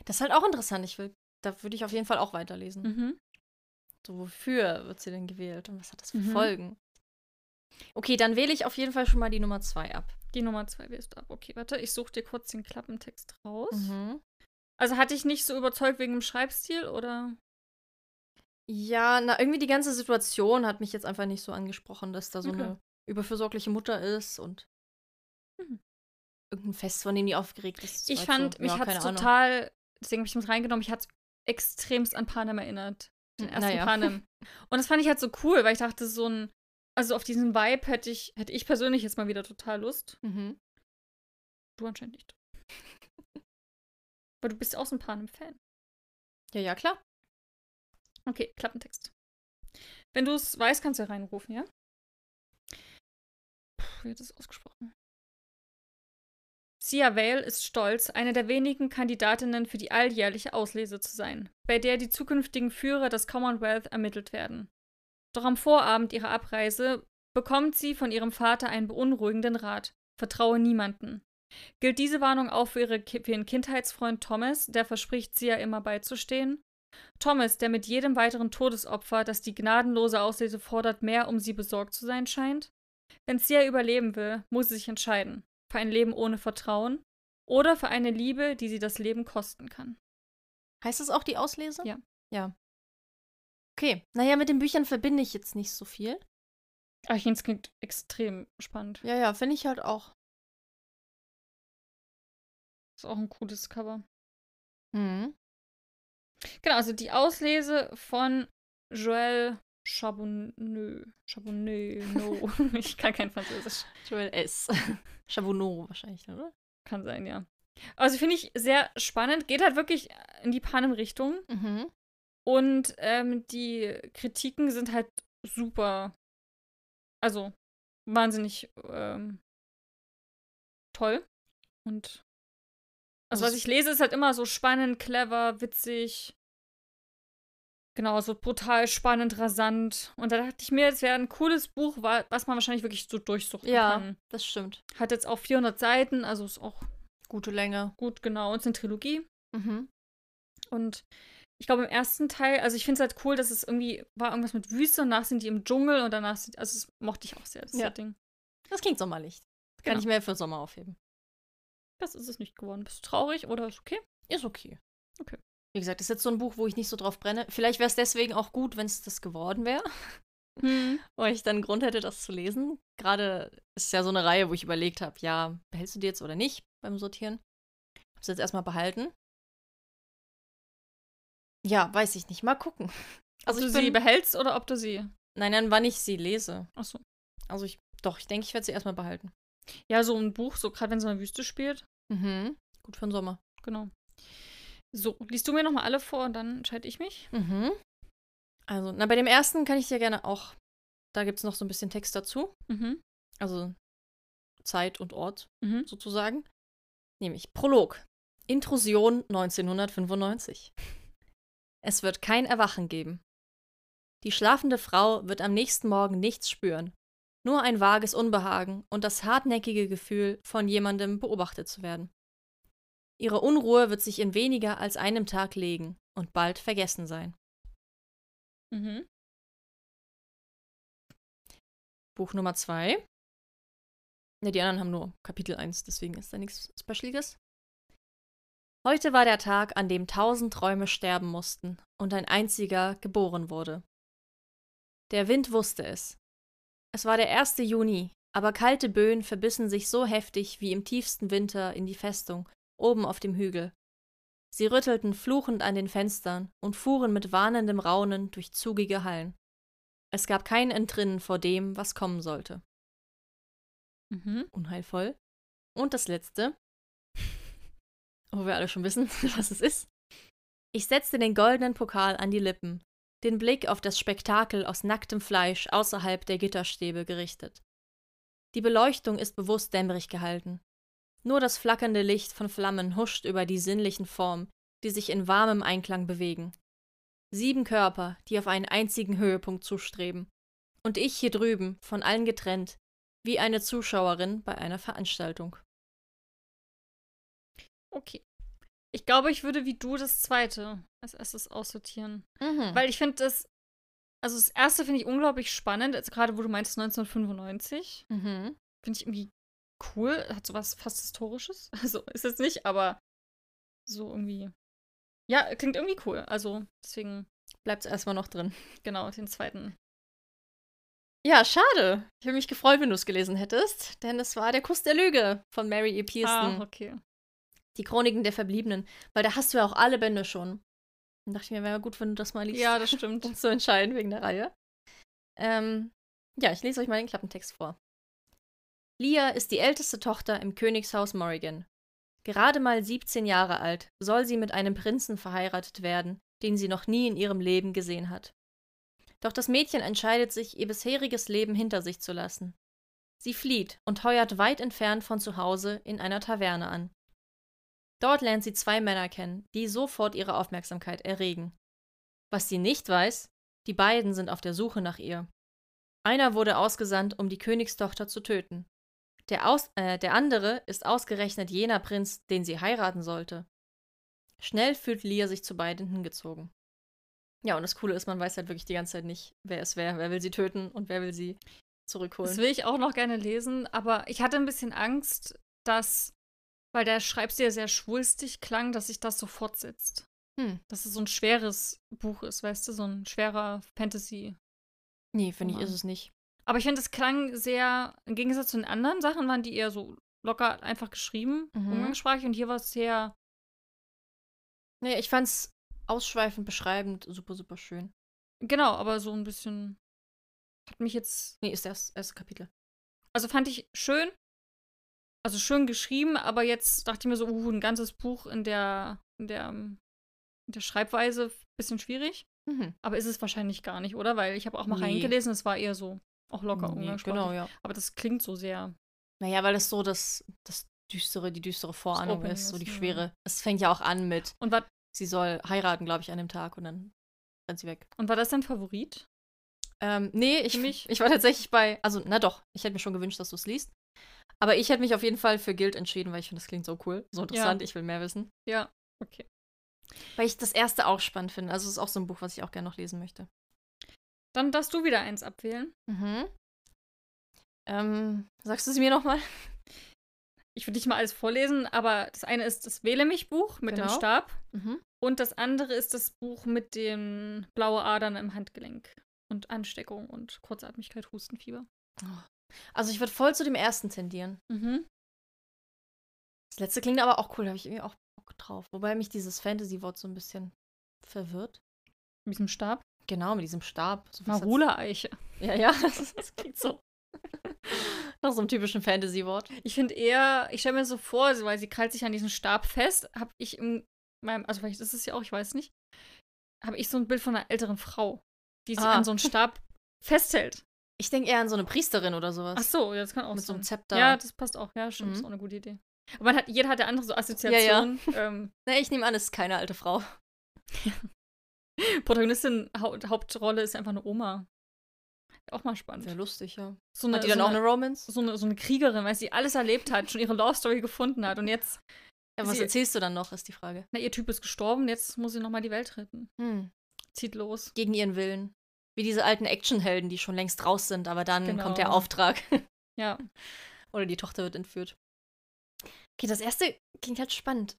Das ist halt auch interessant. Ich will, da würde ich auf jeden Fall auch weiterlesen. Mhm. So, wofür wird sie denn gewählt und was hat das für Mhm. Folgen? Okay, dann wähle ich auf jeden Fall schon mal die Nummer zwei ab. Die Nummer zwei wählst du ab. Okay, warte, ich suche dir kurz den Klappentext raus. Mhm. Also hatte ich nicht so überzeugt wegen dem Schreibstil oder? Ja, na, irgendwie die ganze Situation hat mich jetzt einfach nicht so angesprochen, dass da so Okay. eine überfürsorgliche Mutter ist und Mhm. irgendein Fest, von dem die aufgeregt ist. Ich fand, so, mich ja, hat es Ahnung. total, deswegen habe ich mit reingenommen, mich hat es extremst an Panem erinnert. Den Hm, ersten naja. Panem. [LAUGHS] Und das fand ich halt so cool, weil ich dachte, so ein, also auf diesen Vibe hätte ich, hätte ich persönlich jetzt mal wieder total Lust. Mhm. Du anscheinend nicht. Weil du bist auch so ein Panem-Fan. Ja, ja, klar. Okay, Klappentext. Wenn du es weißt, kannst du ja reinrufen, ja? Puh, wie wird das ausgesprochen? Sia Vale ist stolz, eine der wenigen Kandidatinnen für die alljährliche Auslese zu sein, bei der die zukünftigen Führer des Commonwealth ermittelt werden. Doch am Vorabend ihrer Abreise bekommt sie von ihrem Vater einen beunruhigenden Rat. Vertraue niemanden. Gilt diese Warnung auch für, ihre, für ihren Kindheitsfreund Thomas, der verspricht, Sia immer beizustehen? Thomas, der mit jedem weiteren Todesopfer, das die gnadenlose Auslese fordert, mehr um sie besorgt zu sein scheint? Wenn Sia überleben will, muss sie sich entscheiden. Für ein Leben ohne Vertrauen oder für eine Liebe, die sie das Leben kosten kann. Heißt das auch die Auslese? Ja. Ja. Okay. Naja, mit den Büchern verbinde ich jetzt nicht so viel. Aber ich finde, es klingt extrem spannend. Ja, ja, finde ich halt auch. Ist auch ein cooles Cover. Mhm. Genau, also die Auslese von Joël Charbonneau. Charbonneau, no. [LAUGHS] ich kann kein Französisch. Joel S. [LAUGHS] Chabonneau wahrscheinlich, oder? Kann sein, ja. Also finde ich sehr spannend. Geht halt wirklich in die Panem-Richtung. Mhm. Und ähm, die Kritiken sind halt super. Also wahnsinnig ähm, toll. Und also, was ich lese, ist halt immer so spannend, clever, witzig. Genau, so brutal spannend, rasant. Und da dachte ich mir, es wäre ein cooles Buch, wa- was man wahrscheinlich wirklich so durchsuchen Ja, kann. das stimmt. Hat jetzt auch 400 Seiten, also ist auch Gute Länge. gut, genau. Und es ist eine Trilogie. Mhm. Und ich glaube, im ersten Teil, also ich finde es halt cool, dass es irgendwie war irgendwas mit Wüste und danach sind die im Dschungel und danach sind, also das mochte ich auch sehr, das Ja. Setting. Das klingt sommerlich. Kann Genau. ich mir für Sommer aufheben. Das ist es nicht geworden. Bist du traurig oder ist okay? Ist okay. Okay. Wie gesagt, das ist jetzt so ein Buch, wo ich nicht so drauf brenne. Vielleicht wäre es deswegen auch gut, wenn es das geworden wäre. [LAUGHS] Weil ich dann Grund hätte, das zu lesen. Gerade ist es ja so eine Reihe, wo ich überlegt habe, ja, behältst du die jetzt oder nicht beim Sortieren? Hab's jetzt erstmal behalten. Ja, weiß ich nicht. Mal gucken. Also ob du sie bin, behältst oder ob du sie. Nein, nein, wann ich sie lese. Achso. Also ich, doch, ich denke, ich werde sie erstmal behalten. Ja, so ein Buch, so gerade wenn es in der Wüste spielt. Mhm. Gut für den Sommer. Genau. So, liest du mir nochmal alle vor und dann entscheide ich mich. Mhm. Also, na, bei dem ersten kann ich dir gerne auch, da gibt es noch so ein bisschen Text dazu. Mhm. Also Zeit und Ort Mhm. sozusagen. Nämlich Prolog. Intrusion 1995. Es wird kein Erwachen geben. Die schlafende Frau wird am nächsten Morgen nichts spüren. Nur ein vages Unbehagen und das hartnäckige Gefühl, von jemandem beobachtet zu werden. Ihre Unruhe wird sich in weniger als einem Tag legen und bald vergessen sein. Mhm. Buch Nummer 2. Ne, die anderen haben nur Kapitel 1, deswegen ist da nichts Specialiges. Heute war der Tag, an dem tausend Träume sterben mussten und ein einziger geboren wurde. Der Wind wusste es. Es war der 1. Juni, aber kalte Böen verbissen sich so heftig wie im tiefsten Winter in die Festung, oben auf dem Hügel. Sie rüttelten fluchend an den Fenstern und fuhren mit warnendem Raunen durch zugige Hallen. Es gab kein Entrinnen vor dem, was kommen sollte. Mhm. Unheilvoll. Und das letzte, wo wir alle schon wissen, [LAUGHS] was es ist. Ich setzte den goldenen Pokal an die Lippen, den Blick auf das Spektakel aus nacktem Fleisch außerhalb der Gitterstäbe gerichtet. Die Beleuchtung ist bewusst dämmerig gehalten. Nur das flackernde Licht von Flammen huscht über die sinnlichen Formen, die sich in warmem Einklang bewegen. Sieben Körper, die auf einen einzigen Höhepunkt zustreben. Und ich hier drüben, von allen getrennt, wie eine Zuschauerin bei einer Veranstaltung. Okay. Ich glaube, ich würde wie du das zweite als erstes aussortieren. Mhm. Weil ich finde das, also das erste finde ich unglaublich spannend, also gerade wo du meinst 1995. mhm. Finde ich irgendwie cool. Hat sowas fast Historisches. [LAUGHS] Also ist jetzt nicht, aber so irgendwie Ja, klingt irgendwie cool. Also deswegen Bleibt es erstmal noch drin. genau den zweiten. Ja, schade. Ich hätte mich gefreut, wenn du es gelesen hättest, denn es war Der Kuss der Lüge von Mary E. Pearson. Ah, okay. Die Chroniken der Verbliebenen. Weil da hast du ja auch alle Bände schon. Dann dachte ich mir, wäre gut, wenn du das mal liest. Ja, das stimmt. [LAUGHS] um zu entscheiden wegen der Reihe. Ähm, ja, ich lese euch mal den Klappentext vor. Lia ist die älteste Tochter im Königshaus Morrigan. Gerade mal 17 Jahre alt soll sie mit einem Prinzen verheiratet werden, den sie noch nie in ihrem Leben gesehen hat. Doch das Mädchen entscheidet sich, ihr bisheriges Leben hinter sich zu lassen. Sie flieht und heuert weit entfernt von zu Hause in einer Taverne an. Dort lernt sie zwei Männer kennen, die sofort ihre Aufmerksamkeit erregen. Was sie nicht weiß, die beiden sind auf der Suche nach ihr. Einer wurde ausgesandt, um die Königstochter zu töten. Der, Aus äh, der andere ist ausgerechnet jener Prinz, den sie heiraten sollte. Schnell fühlt Lia sich zu beiden hingezogen. Ja, und das Coole ist, man weiß halt wirklich die ganze Zeit nicht, wer es wer. Wer will sie töten und wer will sie zurückholen. Das will ich auch noch gerne lesen, aber ich hatte ein bisschen Angst, dass, weil der Schreibstil sehr schwulstig klang, dass sich das so fortsetzt. Hm. Dass es so ein schweres Buch ist, weißt du, so ein schwerer Fantasy. Nee, finde ich, ist es nicht. Aber ich finde, es klang sehr, im Gegensatz zu den anderen Sachen, waren die eher so locker einfach geschrieben, Mhm. umgangssprachig, und hier war es sehr, Nee, ich fand's ausschweifend beschreibend super, super schön. genau, aber so ein bisschen, hat mich jetzt, Nee, ist das erste Kapitel. also fand ich schön, also schön geschrieben, aber jetzt dachte ich mir so, uh, ein ganzes Buch in der, in der, in der Schreibweise, bisschen schwierig. Mhm. Aber ist es wahrscheinlich gar nicht, oder? Weil ich habe auch mal Nee. reingelesen, es war eher so, auch locker Nee, umgangssprachlich. genau, ja. Aber das klingt so sehr, Naja, weil das so das, das düstere, die düstere Vorahnung Opening ist, so die ist, ja. schwere. Es fängt ja auch an mit, und war, sie soll heiraten, glaube ich, an dem Tag und dann rennt sie weg. und war das dein Favorit? Ähm, nee, ich, ich war tatsächlich bei, also, na doch, ich hätte mir schon gewünscht, dass du es liest. Aber ich hätte mich auf jeden Fall für Guild entschieden, weil ich finde, das klingt so cool, so interessant, ich will mehr wissen. Ja, okay. Weil ich das erste auch spannend finde. Also, es ist auch so ein Buch, was ich auch gerne noch lesen möchte. Dann darfst du wieder eins abwählen. Mhm. Ähm, sagst du es mir nochmal? [LAUGHS] Ich würde nicht mal alles vorlesen, aber das eine ist das Wähle mich Buch mit dem Genau. Stab Mhm. und das andere ist das Buch mit den blaue Adern im Handgelenk und Ansteckung und Kurzatmigkeit, Hustenfieber. Also, ich würde voll zu dem ersten tendieren. Mhm. Das letzte klingt aber auch cool, da habe ich irgendwie auch Bock drauf. Wobei mich dieses Fantasy-Wort so ein bisschen verwirrt. Mit diesem Stab. Genau, mit diesem Stab. So Marula-Eiche. Ja, ja, [LAUGHS] das, das klingt so. [LAUGHS] Nach so einem typischen Fantasy-Wort. Ich finde eher, ich stelle mir so vor, weil sie krallt sich an diesen Stab fest, habe ich in meinem, also vielleicht ist es ja auch, ich weiß nicht, habe ich so ein Bild von einer älteren Frau, die sich Ah. an so einen Stab festhält. Ich denke eher an so eine Priesterin oder sowas. Ach so, ja, das kann auch Mit so sein. einem Zepter. Ja, das passt auch. Ja, stimmt, Mhm. ist auch eine gute Idee. Aber man hat, jeder hat ja andere so ja. Assoziationen. [LAUGHS] ähm, Nee, ich nehme an, es ist keine alte Frau. [LAUGHS] Protagonistin, Hau Hauptrolle ist einfach eine Oma. Auch mal spannend. Wäre lustig, ja. So eine, Hat die dann so auch eine, eine Romance? so eine, so eine Kriegerin, weil sie alles erlebt hat, schon ihre Love Story gefunden hat und jetzt, Ja, was sie- erzählst du dann noch, ist die Frage. na, ihr Typ ist gestorben, jetzt muss sie nochmal die Welt retten. Hm. Zieht los. Gegen ihren Willen. Wie diese alten Actionhelden, die schon längst raus sind, aber dann Genau. kommt der Auftrag. [LAUGHS] Ja. Oder die Tochter wird entführt. Okay, das erste klingt halt spannend.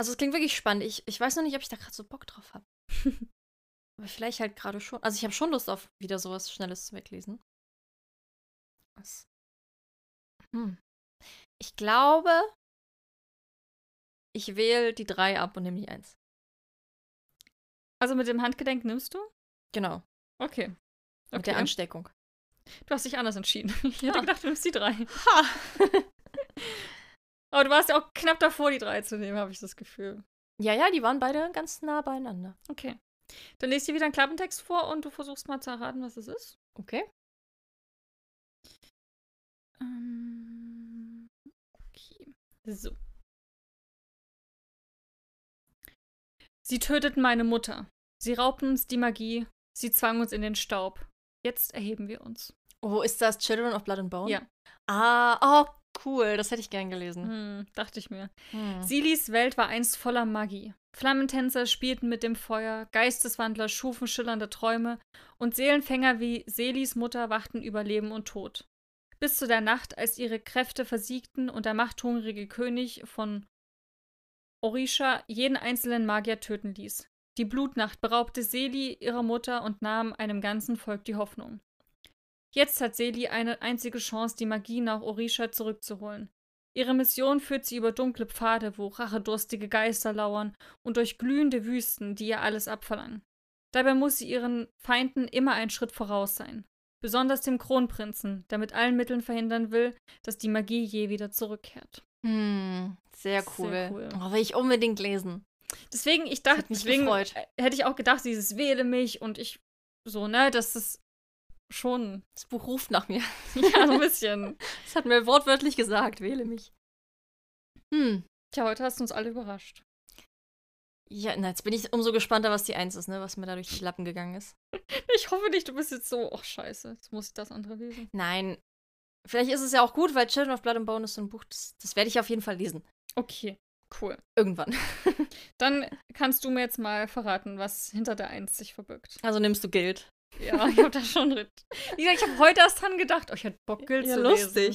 Also es klingt wirklich spannend. Ich, ich weiß noch nicht, ob ich da gerade so Bock drauf habe. [LAUGHS] Aber vielleicht halt gerade schon. Also ich habe schon Lust auf wieder sowas Schnelles zu weglesen. Was? Hm. Ich glaube, ich wähle die drei ab und nehme die eins. Also mit dem Handgelenk nimmst du? Genau. Okay. Mit der Okay. Ansteckung. Du hast dich anders entschieden. [LAUGHS] Ich hätte Ja. gedacht, du nimmst die drei. Ha! [LAUGHS] Aber du warst ja auch knapp davor, die drei zu nehmen, habe ich das Gefühl. ja, ja, die waren beide ganz nah beieinander. Okay. Dann lese ich dir wieder einen Klappentext vor und du versuchst mal zu erraten, was es ist. Okay. Ähm, okay. So. Sie töteten meine Mutter. Sie raubten uns die Magie. Sie zwangen uns in den Staub. Jetzt erheben wir uns. Oh, ist das Children of Blood and Bone? Ja. Ah, oh, cool. Das hätte ich gern gelesen. Hm, dachte ich mir. Hm. Silis Welt war einst voller Magie. Flammentänzer spielten mit dem Feuer, Geisteswandler schufen schillernde Träume und Seelenfänger wie Selis Mutter wachten über Leben und Tod. Bis zu der Nacht, als ihre Kräfte versiegten und der machthungrige König von Orisha jeden einzelnen Magier töten ließ. Die Blutnacht beraubte Seli ihrer Mutter und nahm einem ganzen Volk die Hoffnung. Jetzt hat Seli eine einzige Chance, die Magie nach Orisha zurückzuholen. Ihre Mission führt sie über dunkle Pfade, wo rachedurstige Geister lauern und durch glühende Wüsten, die ihr alles abverlangen. Dabei muss sie ihren Feinden immer einen Schritt voraus sein. Besonders dem Kronprinzen, der mit allen Mitteln verhindern will, dass die Magie je wieder zurückkehrt. Hm, sehr cool. Sehr cool. Oh, will ich unbedingt lesen. Deswegen, ich dachte, deswegen gefreut. hätte ich auch gedacht, dieses Wähle mich und ich so, ne, dass das schon, Das Buch ruft nach mir. [LAUGHS] ja, so ein [LAUGHS] bisschen. Das hat mir wortwörtlich gesagt, wähle mich. Hm. Tja, heute hast du uns alle überrascht. Ja, na, jetzt bin ich umso gespannter, was die Eins ist, ne? Was mir da durch die Lappen gegangen ist. [LAUGHS] Ich hoffe nicht, du bist jetzt so, ach scheiße, jetzt muss ich das andere lesen. Nein. Vielleicht ist es ja auch gut, weil Children of Blood and Bone ist so ein Buch, das, das werde ich auf jeden Fall lesen. Okay, cool. Irgendwann. [LAUGHS] Dann kannst du mir jetzt mal verraten, was hinter der Eins sich verbirgt. Also nimmst du Geld. Ja, [LAUGHS] ich habe da schon. Wie gesagt, ich habe heute erst dran gedacht, oh, ich hätte Bock, Guild zu lesen.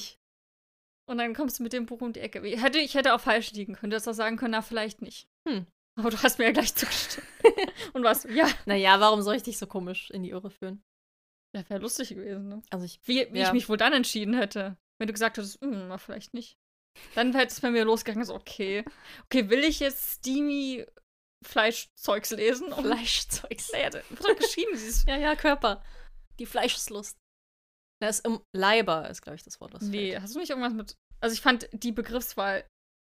Und dann kommst du mit dem Buch um die Ecke. Ich hätte, ich hätte auch falsch liegen können. Du hättest auch sagen können, na, vielleicht nicht. Hm. Aber du hast mir ja gleich [LAUGHS] zugestimmt. Und was? Ja, Naja, warum soll ich dich so komisch in die Irre führen? ja wäre lustig gewesen, ne? Also ich. Wie, wie Ja. ich mich wohl dann entschieden hätte. Wenn du gesagt hättest, hm, na, vielleicht nicht. Dann hätte es bei mir losgegangen, so, okay. Okay, will ich jetzt Steamy Fleischzeugs lesen? Und Fleischzeugs. Naja, da wird doch geschrieben, dieses. [LAUGHS] Ja, ja, Körper. Die Fleischeslust. Das ist im Leiber, ist, glaube ich, das Wort. Was Nee, fällt. hast du nicht irgendwas mit. Also ich fand die Begriffswahl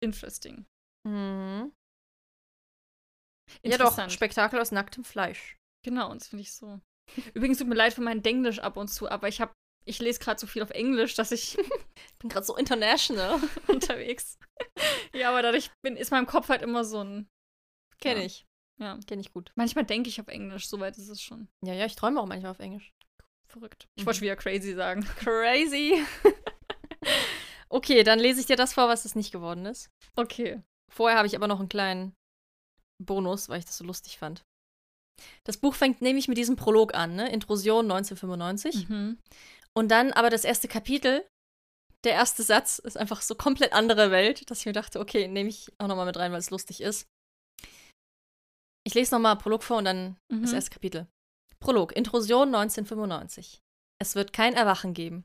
interesting. Mhm. Ja, doch. Spektakel aus nacktem Fleisch. Genau, und das finde ich so. Übrigens tut mir leid für mein Denglisch ab und zu, aber ich habe, ich lese gerade so viel auf Englisch, dass ich Ich bin gerade so international. [LAUGHS] unterwegs. Ja, aber dadurch bin, ist meinem Kopf halt immer so ein. Kenn Ja. ich. Ja. Kenn ich gut. Manchmal denke ich auf Englisch, soweit ist es schon. Ja, ja, ich träume auch manchmal auf Englisch. Verrückt. Ich Mhm. wollte schon wieder crazy sagen. [LAUGHS] Crazy. okay, dann lese ich dir das vor, was es nicht geworden ist. Okay. Vorher habe ich aber noch einen kleinen Bonus, weil ich das so lustig fand. Das Buch fängt nämlich mit diesem Prolog an, ne? Intrusion 1995. Mhm. Und dann aber das erste Kapitel, der erste Satz ist einfach so komplett andere Welt, dass ich mir dachte, okay, nehme ich auch nochmal mit rein, weil es lustig ist. Ich lese nochmal Prolog vor und dann Mhm. das erste Kapitel. Prolog, Intrusion 1995. Es wird kein Erwachen geben.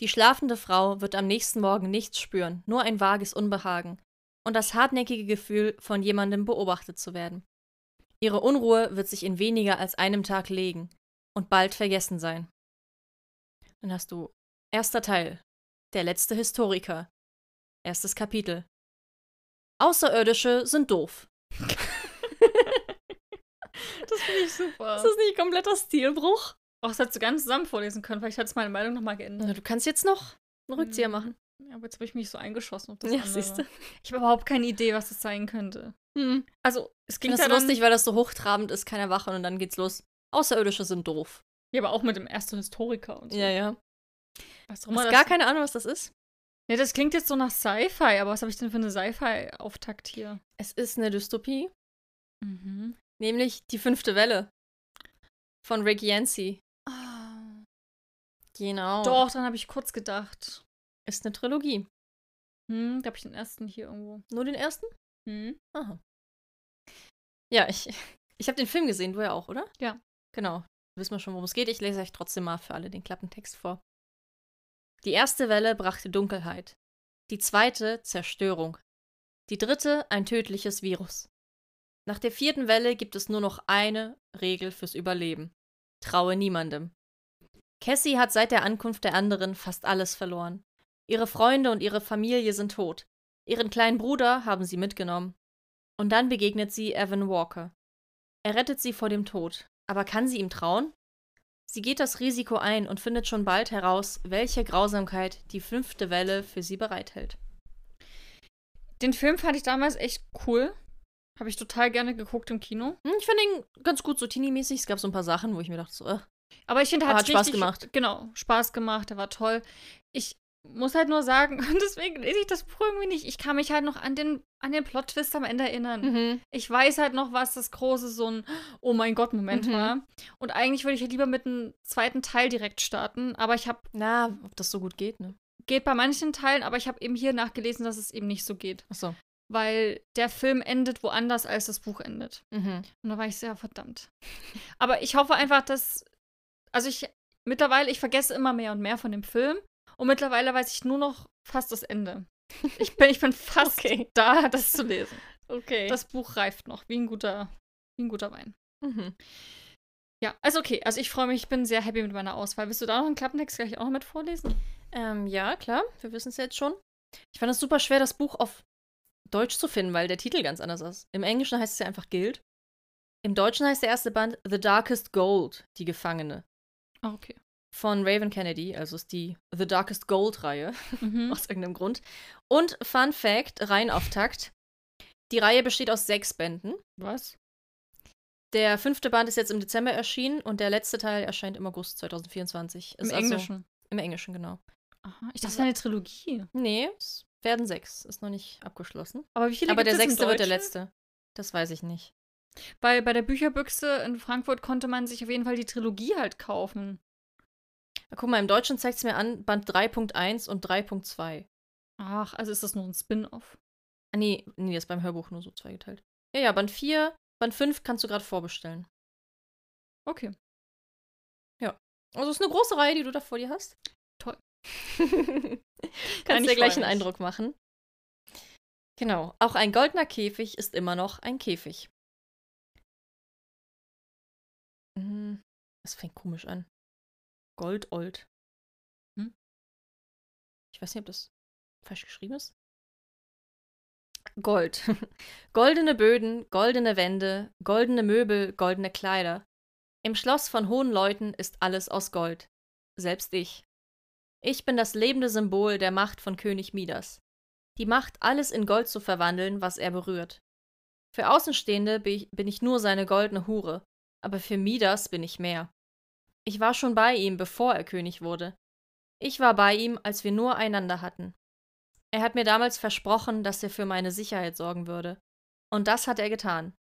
Die schlafende Frau wird am nächsten Morgen nichts spüren, nur ein vages Unbehagen und das hartnäckige Gefühl, von jemandem beobachtet zu werden. Ihre Unruhe wird sich in weniger als einem Tag legen und bald vergessen sein. Dann hast du erster Teil, der letzte Historiker. Erstes Kapitel. Außerirdische sind doof. [LAUGHS] Das finde ich super. Ist das nicht kompletter Stilbruch? Auch das hättest du ganz zusammen vorlesen können. Vielleicht hat es meine Meinung nochmal geändert. Na, du kannst jetzt noch einen Rückzieher Mhm. machen. Ja, aber jetzt habe ich mich so eingeschossen auf das Ja, andere. siehst du. Ich habe überhaupt keine Idee, was das sein könnte. Hm. Also, es klingt ja das dann, lustig, weil das so hochtrabend ist, kein Erwachen und dann geht's los. Außerirdische sind doof. Ja, aber auch mit dem ersten Historiker und so. Ja, ja. Was auch immer hast gar keine Ahnung, was das ist. Ja, das klingt jetzt so nach Sci-Fi, aber was habe ich denn für eine Sci-Fi-Auftakt hier? Es ist eine Dystopie, Mhm. nämlich die fünfte Welle von Rick Yancey. Genau. Doch, dann habe ich kurz gedacht. Ist eine Trilogie. Hm, da habe ich den ersten hier irgendwo. Nur den ersten? Hm. Aha. Ja, ich, [LAUGHS] ich habe den Film gesehen, du ja auch, oder? Ja. Genau. Wissen wir schon, worum es geht. Ich lese euch trotzdem mal für alle den Klappentext vor. Die erste Welle brachte Dunkelheit. Die zweite Zerstörung. Die dritte ein tödliches Virus. Nach der vierten Welle gibt es nur noch eine Regel fürs Überleben. Traue niemandem. Cassie hat seit der Ankunft der anderen fast alles verloren. Ihre Freunde und ihre Familie sind tot. Ihren kleinen Bruder haben sie mitgenommen. Und dann begegnet sie Evan Walker. Er rettet sie vor dem Tod. Aber kann sie ihm trauen? Sie geht das Risiko ein und findet schon bald heraus, welche Grausamkeit die fünfte Welle für sie bereithält. Den Film fand ich damals echt cool. Habe ich total gerne geguckt im Kino. Hm, Ich finde ihn ganz gut so teenie-mäßig. Es gab so ein paar Sachen, wo ich mir dachte, so, äh, Aber ich finde, er hat hat Spaß gemacht. Genau, Spaß gemacht, der war toll. Ich muss halt nur sagen, [LAUGHS] und deswegen lese ich das Buch irgendwie nicht. Ich kann mich halt noch an den, an den Plot-Twist am Ende erinnern. mhm. Ich weiß halt noch, was das große so ein Oh mein Gott-Moment Mhm. war. Und eigentlich würde ich halt lieber mit einem zweiten Teil direkt starten. Aber ich habe, na, ob das so gut geht, ne? geht bei manchen Teilen, aber ich habe eben hier nachgelesen, dass es eben nicht so geht. Achso. weil der Film endet woanders, als das Buch endet. Mhm. Und da war ich sehr verdammt. Aber ich hoffe einfach, dass. Also ich. Mittlerweile, ich vergesse immer mehr und mehr von dem Film. Und mittlerweile weiß ich nur noch fast das Ende. Ich bin, ich bin [LAUGHS] fast Okay. da, das zu lesen. Okay. Das Buch reift noch, wie ein guter, wie ein guter Wein. mhm. Ja, also okay. Also ich freue mich, ich bin sehr happy mit meiner Auswahl. Willst du da noch einen Klappentext gleich auch noch mit vorlesen? ähm, ja, klar, wir wissen es jetzt schon. Ich fand es super schwer, das Buch auf Deutsch zu finden, weil der Titel ganz anders ist. Im Englischen heißt es ja einfach Guild. Im Deutschen heißt der erste Band The Darkest Gold, die Gefangene. Ah, okay. Von Raven Kennedy, also ist die The Darkest Gold-Reihe, [LAUGHS] Mhm. aus irgendeinem Grund. Und Fun Fact, Reihenauftakt. Die Reihe besteht aus sechs Bänden. Was? Der fünfte Band ist jetzt im Dezember erschienen und der letzte Teil erscheint im August 2024. Im Ist also- Englischen. Im Englischen, genau. Aha. Ich dachte, das wäre eine Trilogie. Nee, es werden sechs. Ist noch nicht abgeschlossen. Aber wie viele Aber der es im sechste wird der letzte. Das weiß ich nicht. Bei, bei der Bücherbüchse in Frankfurt konnte man sich auf jeden Fall die Trilogie halt kaufen. Guck mal, im Deutschen zeigt es mir an, Band 3.1 und 3.2. Ach, also ist das nur ein Spin-off. Ah, nee, nee, das ist beim Hörbuch nur so zweigeteilt. Ja, ja, Band 4, Band 5 kannst du gerade vorbestellen. Okay. Also es ist eine große Reihe, die du da vor dir hast. Toll. [LAUGHS] Kannst dir ich gleich einen. Eindruck machen. Genau. Auch ein goldener Käfig ist immer noch ein Käfig. Hm, Das fängt komisch an. Goldold. Hm? Ich weiß nicht, ob das falsch geschrieben ist. Gold. [LAUGHS] Goldene Böden, goldene Wände, goldene Möbel, goldene Kleider. Im Schloss von hohen Leuten ist alles aus Gold. Selbst ich. Ich bin das lebende Symbol der Macht von König Midas. Die Macht, alles in Gold zu verwandeln, was er berührt. Für Außenstehende bin ich, bin ich nur seine goldene Hure, aber für Midas bin ich mehr. Ich war schon bei ihm, bevor er König wurde. Ich war bei ihm, als wir nur einander hatten. Er hat mir damals versprochen, dass er für meine Sicherheit sorgen würde. Und das hat er getan.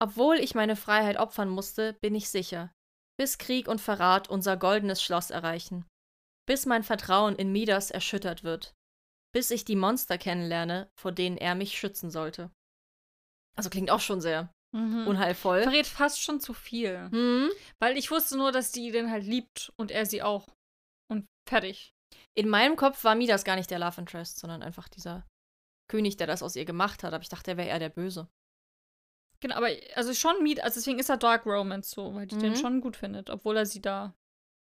Obwohl ich meine Freiheit opfern musste, bin ich sicher. Bis Krieg und Verrat unser goldenes Schloss erreichen. Bis mein Vertrauen in Midas erschüttert wird. Bis ich die Monster kennenlerne, vor denen er mich schützen sollte. Also klingt auch schon sehr Mhm. unheilvoll. Verrät fast schon zu viel. Hm. Weil ich wusste nur, dass die den halt liebt und er sie auch. Und fertig. In meinem Kopf war Midas gar nicht der Love Interest, sondern einfach dieser König, der das aus ihr gemacht hat. Aber ich dachte, er wäre eher der Böse. Genau, aber also schon Miet, also deswegen ist er Dark Romance so, weil die den Mhm. schon gut findet, obwohl er sie da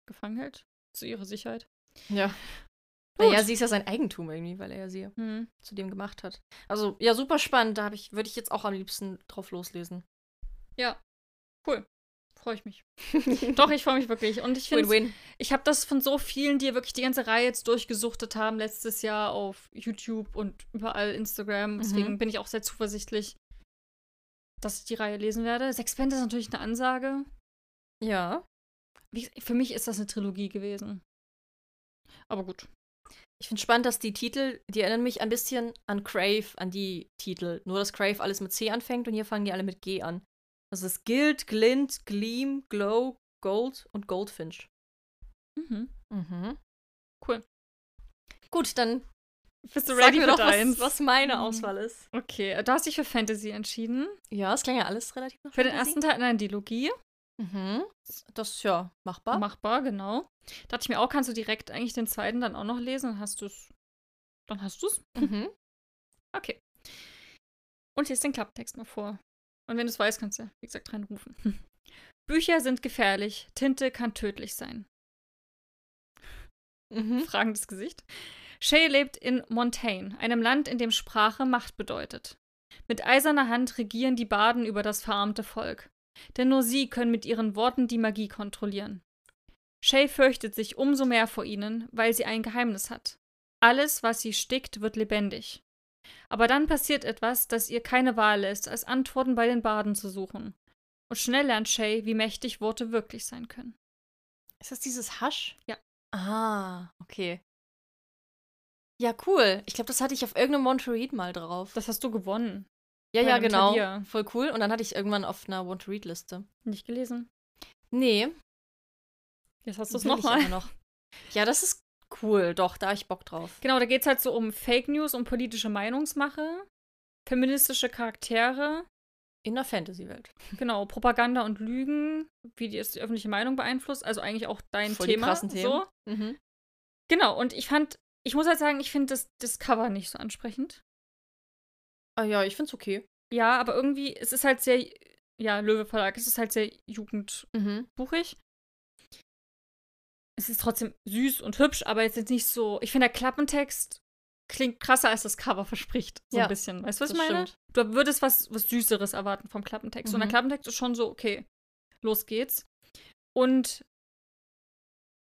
gefangen hält. Zu ihrer Sicherheit. Ja. Gut. Naja, sie ist ja sein Eigentum irgendwie, weil er ja sie Hm. zu dem gemacht hat. Also, ja, super spannend. Da ich, würde ich jetzt auch am liebsten drauf loslesen. Ja. Cool. Freue ich mich. [LAUGHS] Doch, ich freue mich wirklich. Und ich finde, ich habe das von so vielen, die wirklich die ganze Reihe jetzt durchgesuchtet haben, letztes Jahr auf YouTube und überall Instagram. Deswegen Mhm. bin ich auch sehr zuversichtlich, dass ich die Reihe lesen werde. Sechs Bände ist natürlich eine Ansage. Ja. Wie, für mich ist das eine Trilogie gewesen. Aber gut. Ich finde spannend, dass die Titel, die erinnern mich ein bisschen an Crave, an die Titel. Nur, dass Crave alles mit C anfängt und hier fangen die alle mit G an. Also es ist Guild, Glint, Gleam, Glow, Gold und Goldfinch. Mhm. Mhm. Cool. Gut, dann Bist du sag ready mir für doch, was, was meine Mhm. Auswahl ist. Okay, du hast dich für Fantasy entschieden. Ja, es klang ja alles relativ nach Für den Fantasy. ersten Teil eine Dilogie. Mhm. Das ist ja machbar. Machbar, genau. Dachte ich mir auch, kannst du direkt eigentlich den zweiten dann auch noch lesen, dann hast du es. Dann hast du es. [LAUGHS] Mhm. Okay. Und jetzt den Klapptext mal vor. Und wenn du es weißt, kannst du ja, wie gesagt, reinrufen. [LAUGHS] Bücher sind gefährlich, Tinte kann tödlich sein. Mhm. Fragendes Gesicht. Shay lebt in Montaigne, einem Land, in dem Sprache Macht bedeutet. Mit eiserner Hand regieren die Baden über das verarmte Volk. Denn nur sie können mit ihren Worten die Magie kontrollieren. Shay fürchtet sich umso mehr vor ihnen, weil sie ein Geheimnis hat. Alles, was sie stickt, wird lebendig. Aber dann passiert etwas, das ihr keine Wahl lässt, als Antworten bei den Baden zu suchen. Und schnell lernt Shay, wie mächtig Worte wirklich sein können. Ist das dieses Hasch? Ja. Ah, okay. Ja, cool. Ich glaube, das hatte ich auf irgendeinem Read mal drauf. Das hast du gewonnen. Ja, ja, genau. Talier. Voll cool. Und dann hatte ich irgendwann auf einer Want to Read Liste. Nicht gelesen. Nee. Jetzt hast du es nochmal. noch. Ja, das ist cool. Doch, da hab ich Bock drauf. Genau, da geht es halt so um Fake News, um politische Meinungsmache. feministische Charaktere, In der Fantasy-Welt. genau, Propaganda und Lügen, wie die, die öffentliche Meinung beeinflusst, also eigentlich auch dein Voll die Thema. krassen Themen. So. Mhm. Genau, und ich fand, ich muss halt sagen, ich finde das, das Cover nicht so ansprechend. Ah ja, ich find's okay. Ja, aber irgendwie, es ist halt sehr, ja, Löwe Verlag, es ist halt sehr jugendbuchig. Mhm. Es ist trotzdem süß und hübsch, aber jetzt ist nicht so, ich finde, der Klappentext klingt krasser, als das Cover verspricht. So Ja, ein bisschen. Weißt du, was ich meine? stimmt. Du würdest was, was Süßeres erwarten vom Klappentext. Und der Mhm. Klappentext ist schon so, okay, los geht's. Und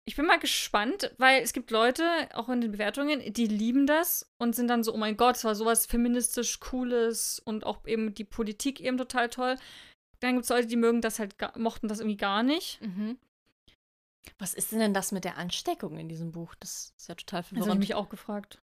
ich bin mal gespannt, weil es gibt Leute, auch in den Bewertungen, die lieben das und sind dann so, oh mein Gott, es war sowas feministisch Cooles und auch eben die Politik eben total toll. Dann gibt es Leute, die mögen das halt, mochten das irgendwie gar nicht. Mhm. Was ist denn das mit der Ansteckung in diesem Buch? Das ist ja total Das habe ich verwirrend. mich auch gefragt.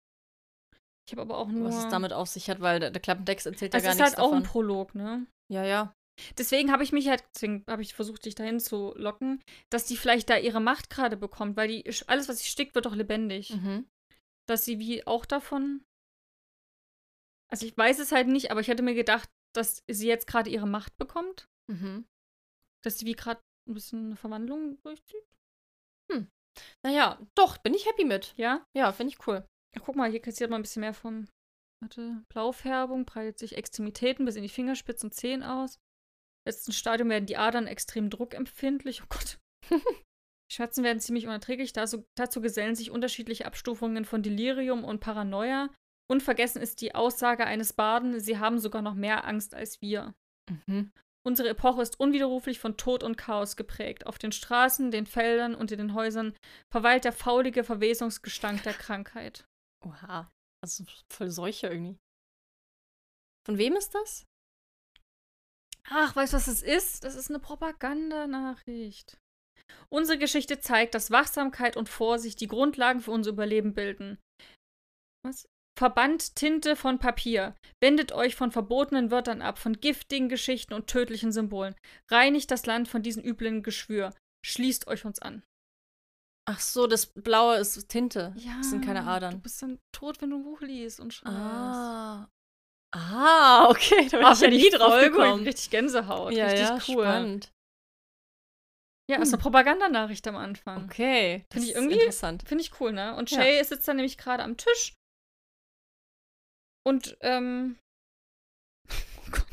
Ich habe aber auch nur. was es damit auf sich hat, weil der, Klappentext erzählt ja es gar ist nichts halt auch ein davon. Prolog, ne? ja, ja. Deswegen habe ich mich halt, deswegen habe ich versucht, dich dahin zu locken, dass die vielleicht da ihre Macht gerade bekommt, weil die alles, was sie stickt, wird doch lebendig. Mhm. Dass sie wie auch davon. Also ich weiß es halt nicht, aber ich hätte mir gedacht, dass sie jetzt gerade ihre Macht bekommt. Mhm. Dass sie wie gerade ein bisschen eine Verwandlung durchzieht. Naja, doch, bin ich happy mit. Ja? Ja, finde ich cool. Ach, guck mal, hier kassiert man ein bisschen mehr vom. Warte, Blaufärbung, breitet sich Extremitäten bis in die Fingerspitzen und Zehen aus. Letzten Stadium werden die Adern extrem druckempfindlich. Oh Gott. [LAUGHS] Schmerzen werden ziemlich unerträglich. Dazu, dazu gesellen sich unterschiedliche Abstufungen von Delirium und Paranoia. Unvergessen ist die Aussage eines Baden, sie haben sogar noch mehr Angst als wir. Mhm. Unsere Epoche ist unwiderruflich von Tod und Chaos geprägt. Auf den Straßen, den Feldern und in den Häusern verweilt der faulige Verwesungsgestank der Krankheit. Oha. Also voll Seuche irgendwie. Von wem ist das? Ach, weißt du, was es ist? Das ist eine Propagandanachricht. Unsere Geschichte zeigt, dass Wachsamkeit und Vorsicht die Grundlagen für unser Überleben bilden. Was? Verbannt Tinte von Papier. Wendet euch von verbotenen Wörtern ab, von giftigen Geschichten und tödlichen Symbolen. Reinigt das Land von diesem üblen Geschwür. Schließt euch uns an. Ach so, das Blaue ist Tinte. Ja. Das sind keine Du Adern. bist dann tot, wenn du ein Buch liest und schreibst. Ah. Ah, okay. Da bin Ach, ich ja nie drauf gut. gekommen. Richtig Gänsehaut. Ja, Richtig ja, cool. spannend. Ja, ist eine Hm. Propagandanachricht am Anfang. Okay. Finde ich irgendwie- interessant. Finde ich cool, ne? Und Ja. Shay sitzt dann nämlich gerade am Tisch. Und, ähm. [LAUGHS] Oh Gott.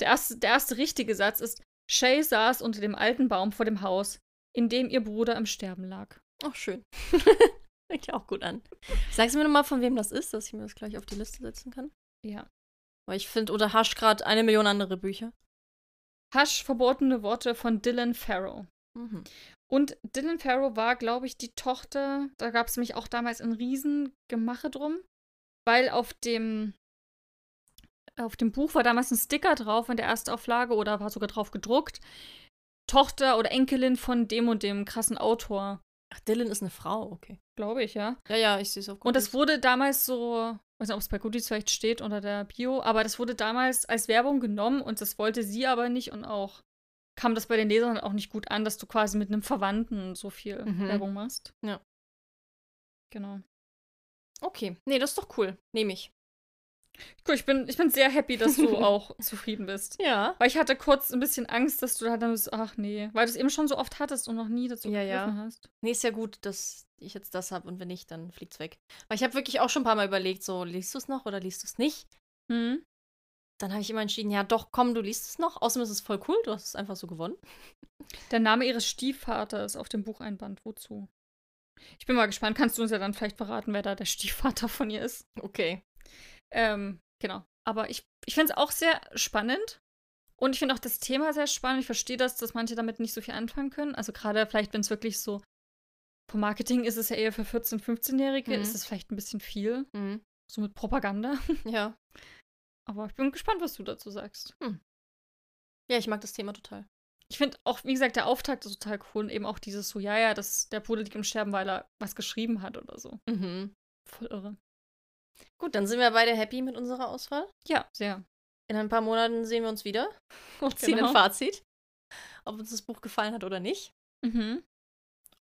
Der erste, der erste richtige Satz ist: Shay saß unter dem alten Baum vor dem Haus, in dem ihr Bruder im Sterben lag. Ach, schön. [LAUGHS] Fängt ja auch gut an. Sagst du mir nochmal, von wem das ist, dass ich mir das gleich auf die Liste setzen kann? Ja. Weil ich finde, oder Hasch gerade eine Million andere Bücher. Hasch, verbotene Worte von Dylan Farrow. Mhm. Und Dylan Farrow war, glaube ich, die Tochter, da gab es nämlich auch damals ein Riesengemache drum, weil auf dem, auf dem Buch war damals ein Sticker drauf in der Erstauflage oder war sogar drauf gedruckt. Tochter oder Enkelin von dem und dem krassen Autor, Ach, Dylan ist eine Frau, okay. Glaube ich, ja. Ja, ja, ich sehe es auf Und das Goodies. wurde damals so, weiß nicht, ob es bei Goodies vielleicht steht unter der Bio, aber das wurde damals als Werbung genommen und das wollte sie aber nicht und auch kam das bei den Lesern auch nicht gut an, dass du quasi mit einem Verwandten so viel Mhm. Werbung machst. Ja. Genau. Okay. Nee, das ist doch cool. Nehme ich. Cool, ich bin, ich bin sehr happy, dass du [LAUGHS] auch zufrieden bist. Ja. Weil ich hatte kurz ein bisschen Angst, dass du da dann bist, ach nee, weil du es eben schon so oft hattest und noch nie dazu Ja, ja. hast. Nee, ist ja gut, dass ich jetzt das habe und wenn nicht, dann fliegt's weg. Weil ich habe wirklich auch schon ein paar Mal überlegt, so, liest du es noch oder liest du es nicht? Hm? Dann habe ich immer entschieden, ja doch, komm, du liest es noch. Außerdem ist es voll cool, du hast es einfach so gewonnen. Der Name ihres Stiefvaters auf dem Bucheinband, wozu? Ich bin mal gespannt, kannst du uns ja dann vielleicht verraten, wer da der Stiefvater von ihr ist? Okay. Ähm, genau. Aber ich, ich finde es auch sehr spannend. Und ich finde auch das Thema sehr spannend. Ich verstehe das, dass manche damit nicht so viel anfangen können. Also gerade vielleicht, wenn es wirklich so vom Marketing ist es ja eher für 14-, 15-Jährige, Mhm. ist es vielleicht ein bisschen viel. Mhm. So mit Propaganda. [LAUGHS] Ja. Aber ich bin gespannt, was du dazu sagst. Ja, ich mag das Thema total. Ich finde auch, wie gesagt, der Auftakt ist total cool. Und eben auch dieses so, ja, ja, dass der Bruder liegt im Sterben, weil er was geschrieben hat oder so. Mhm. Voll irre. Gut, dann sind wir beide happy mit unserer Auswahl. Ja, sehr. In ein paar Monaten sehen wir uns wieder [LAUGHS] und ziehen Genau. ein Fazit. Ob uns das Buch gefallen hat oder nicht. Mhm.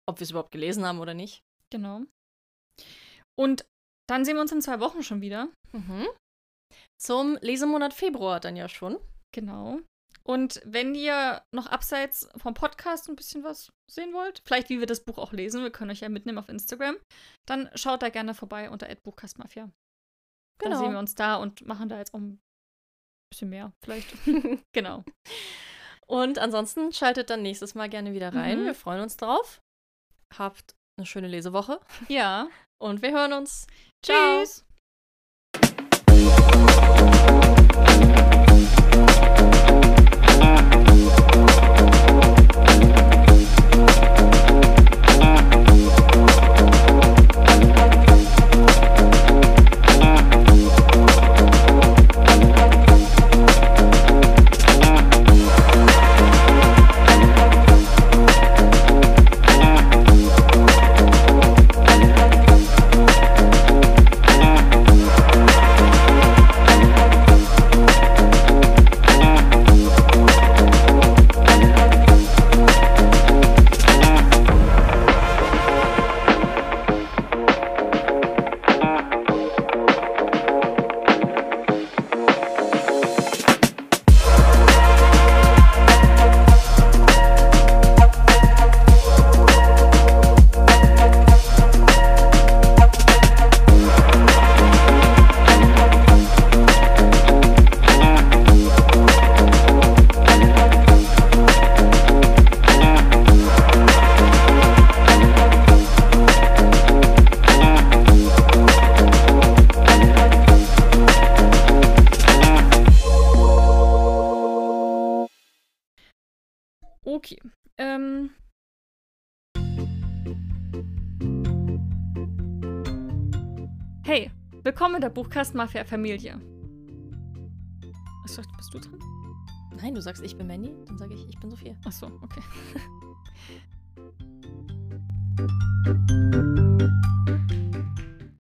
Ob wir es überhaupt gelesen haben oder nicht. Genau. Und dann sehen wir uns in zwei Wochen schon wieder. Mhm. zum Lesemonat Februar dann ja schon. Genau. Und wenn ihr noch abseits vom Podcast ein bisschen was sehen wollt, vielleicht wie wir das Buch auch lesen, wir können euch ja mitnehmen auf Instagram, dann schaut da gerne vorbei unter Buchkastmafia. Genau. Dann sehen wir uns da und machen da jetzt auch ein bisschen mehr, vielleicht. [LAUGHS] genau. Und ansonsten schaltet dann nächstes Mal gerne wieder rein. Mhm. Wir freuen uns drauf. Habt eine schöne Lesewoche Ja. [LAUGHS] und wir hören uns. Ciao. Tschüss. Okay. In der Buchkastenmafia-Familie. Achso, bist du dran? Nein, du sagst, ich bin Mandy, dann sage ich, ich bin Sophia. Achso, okay. [LAUGHS]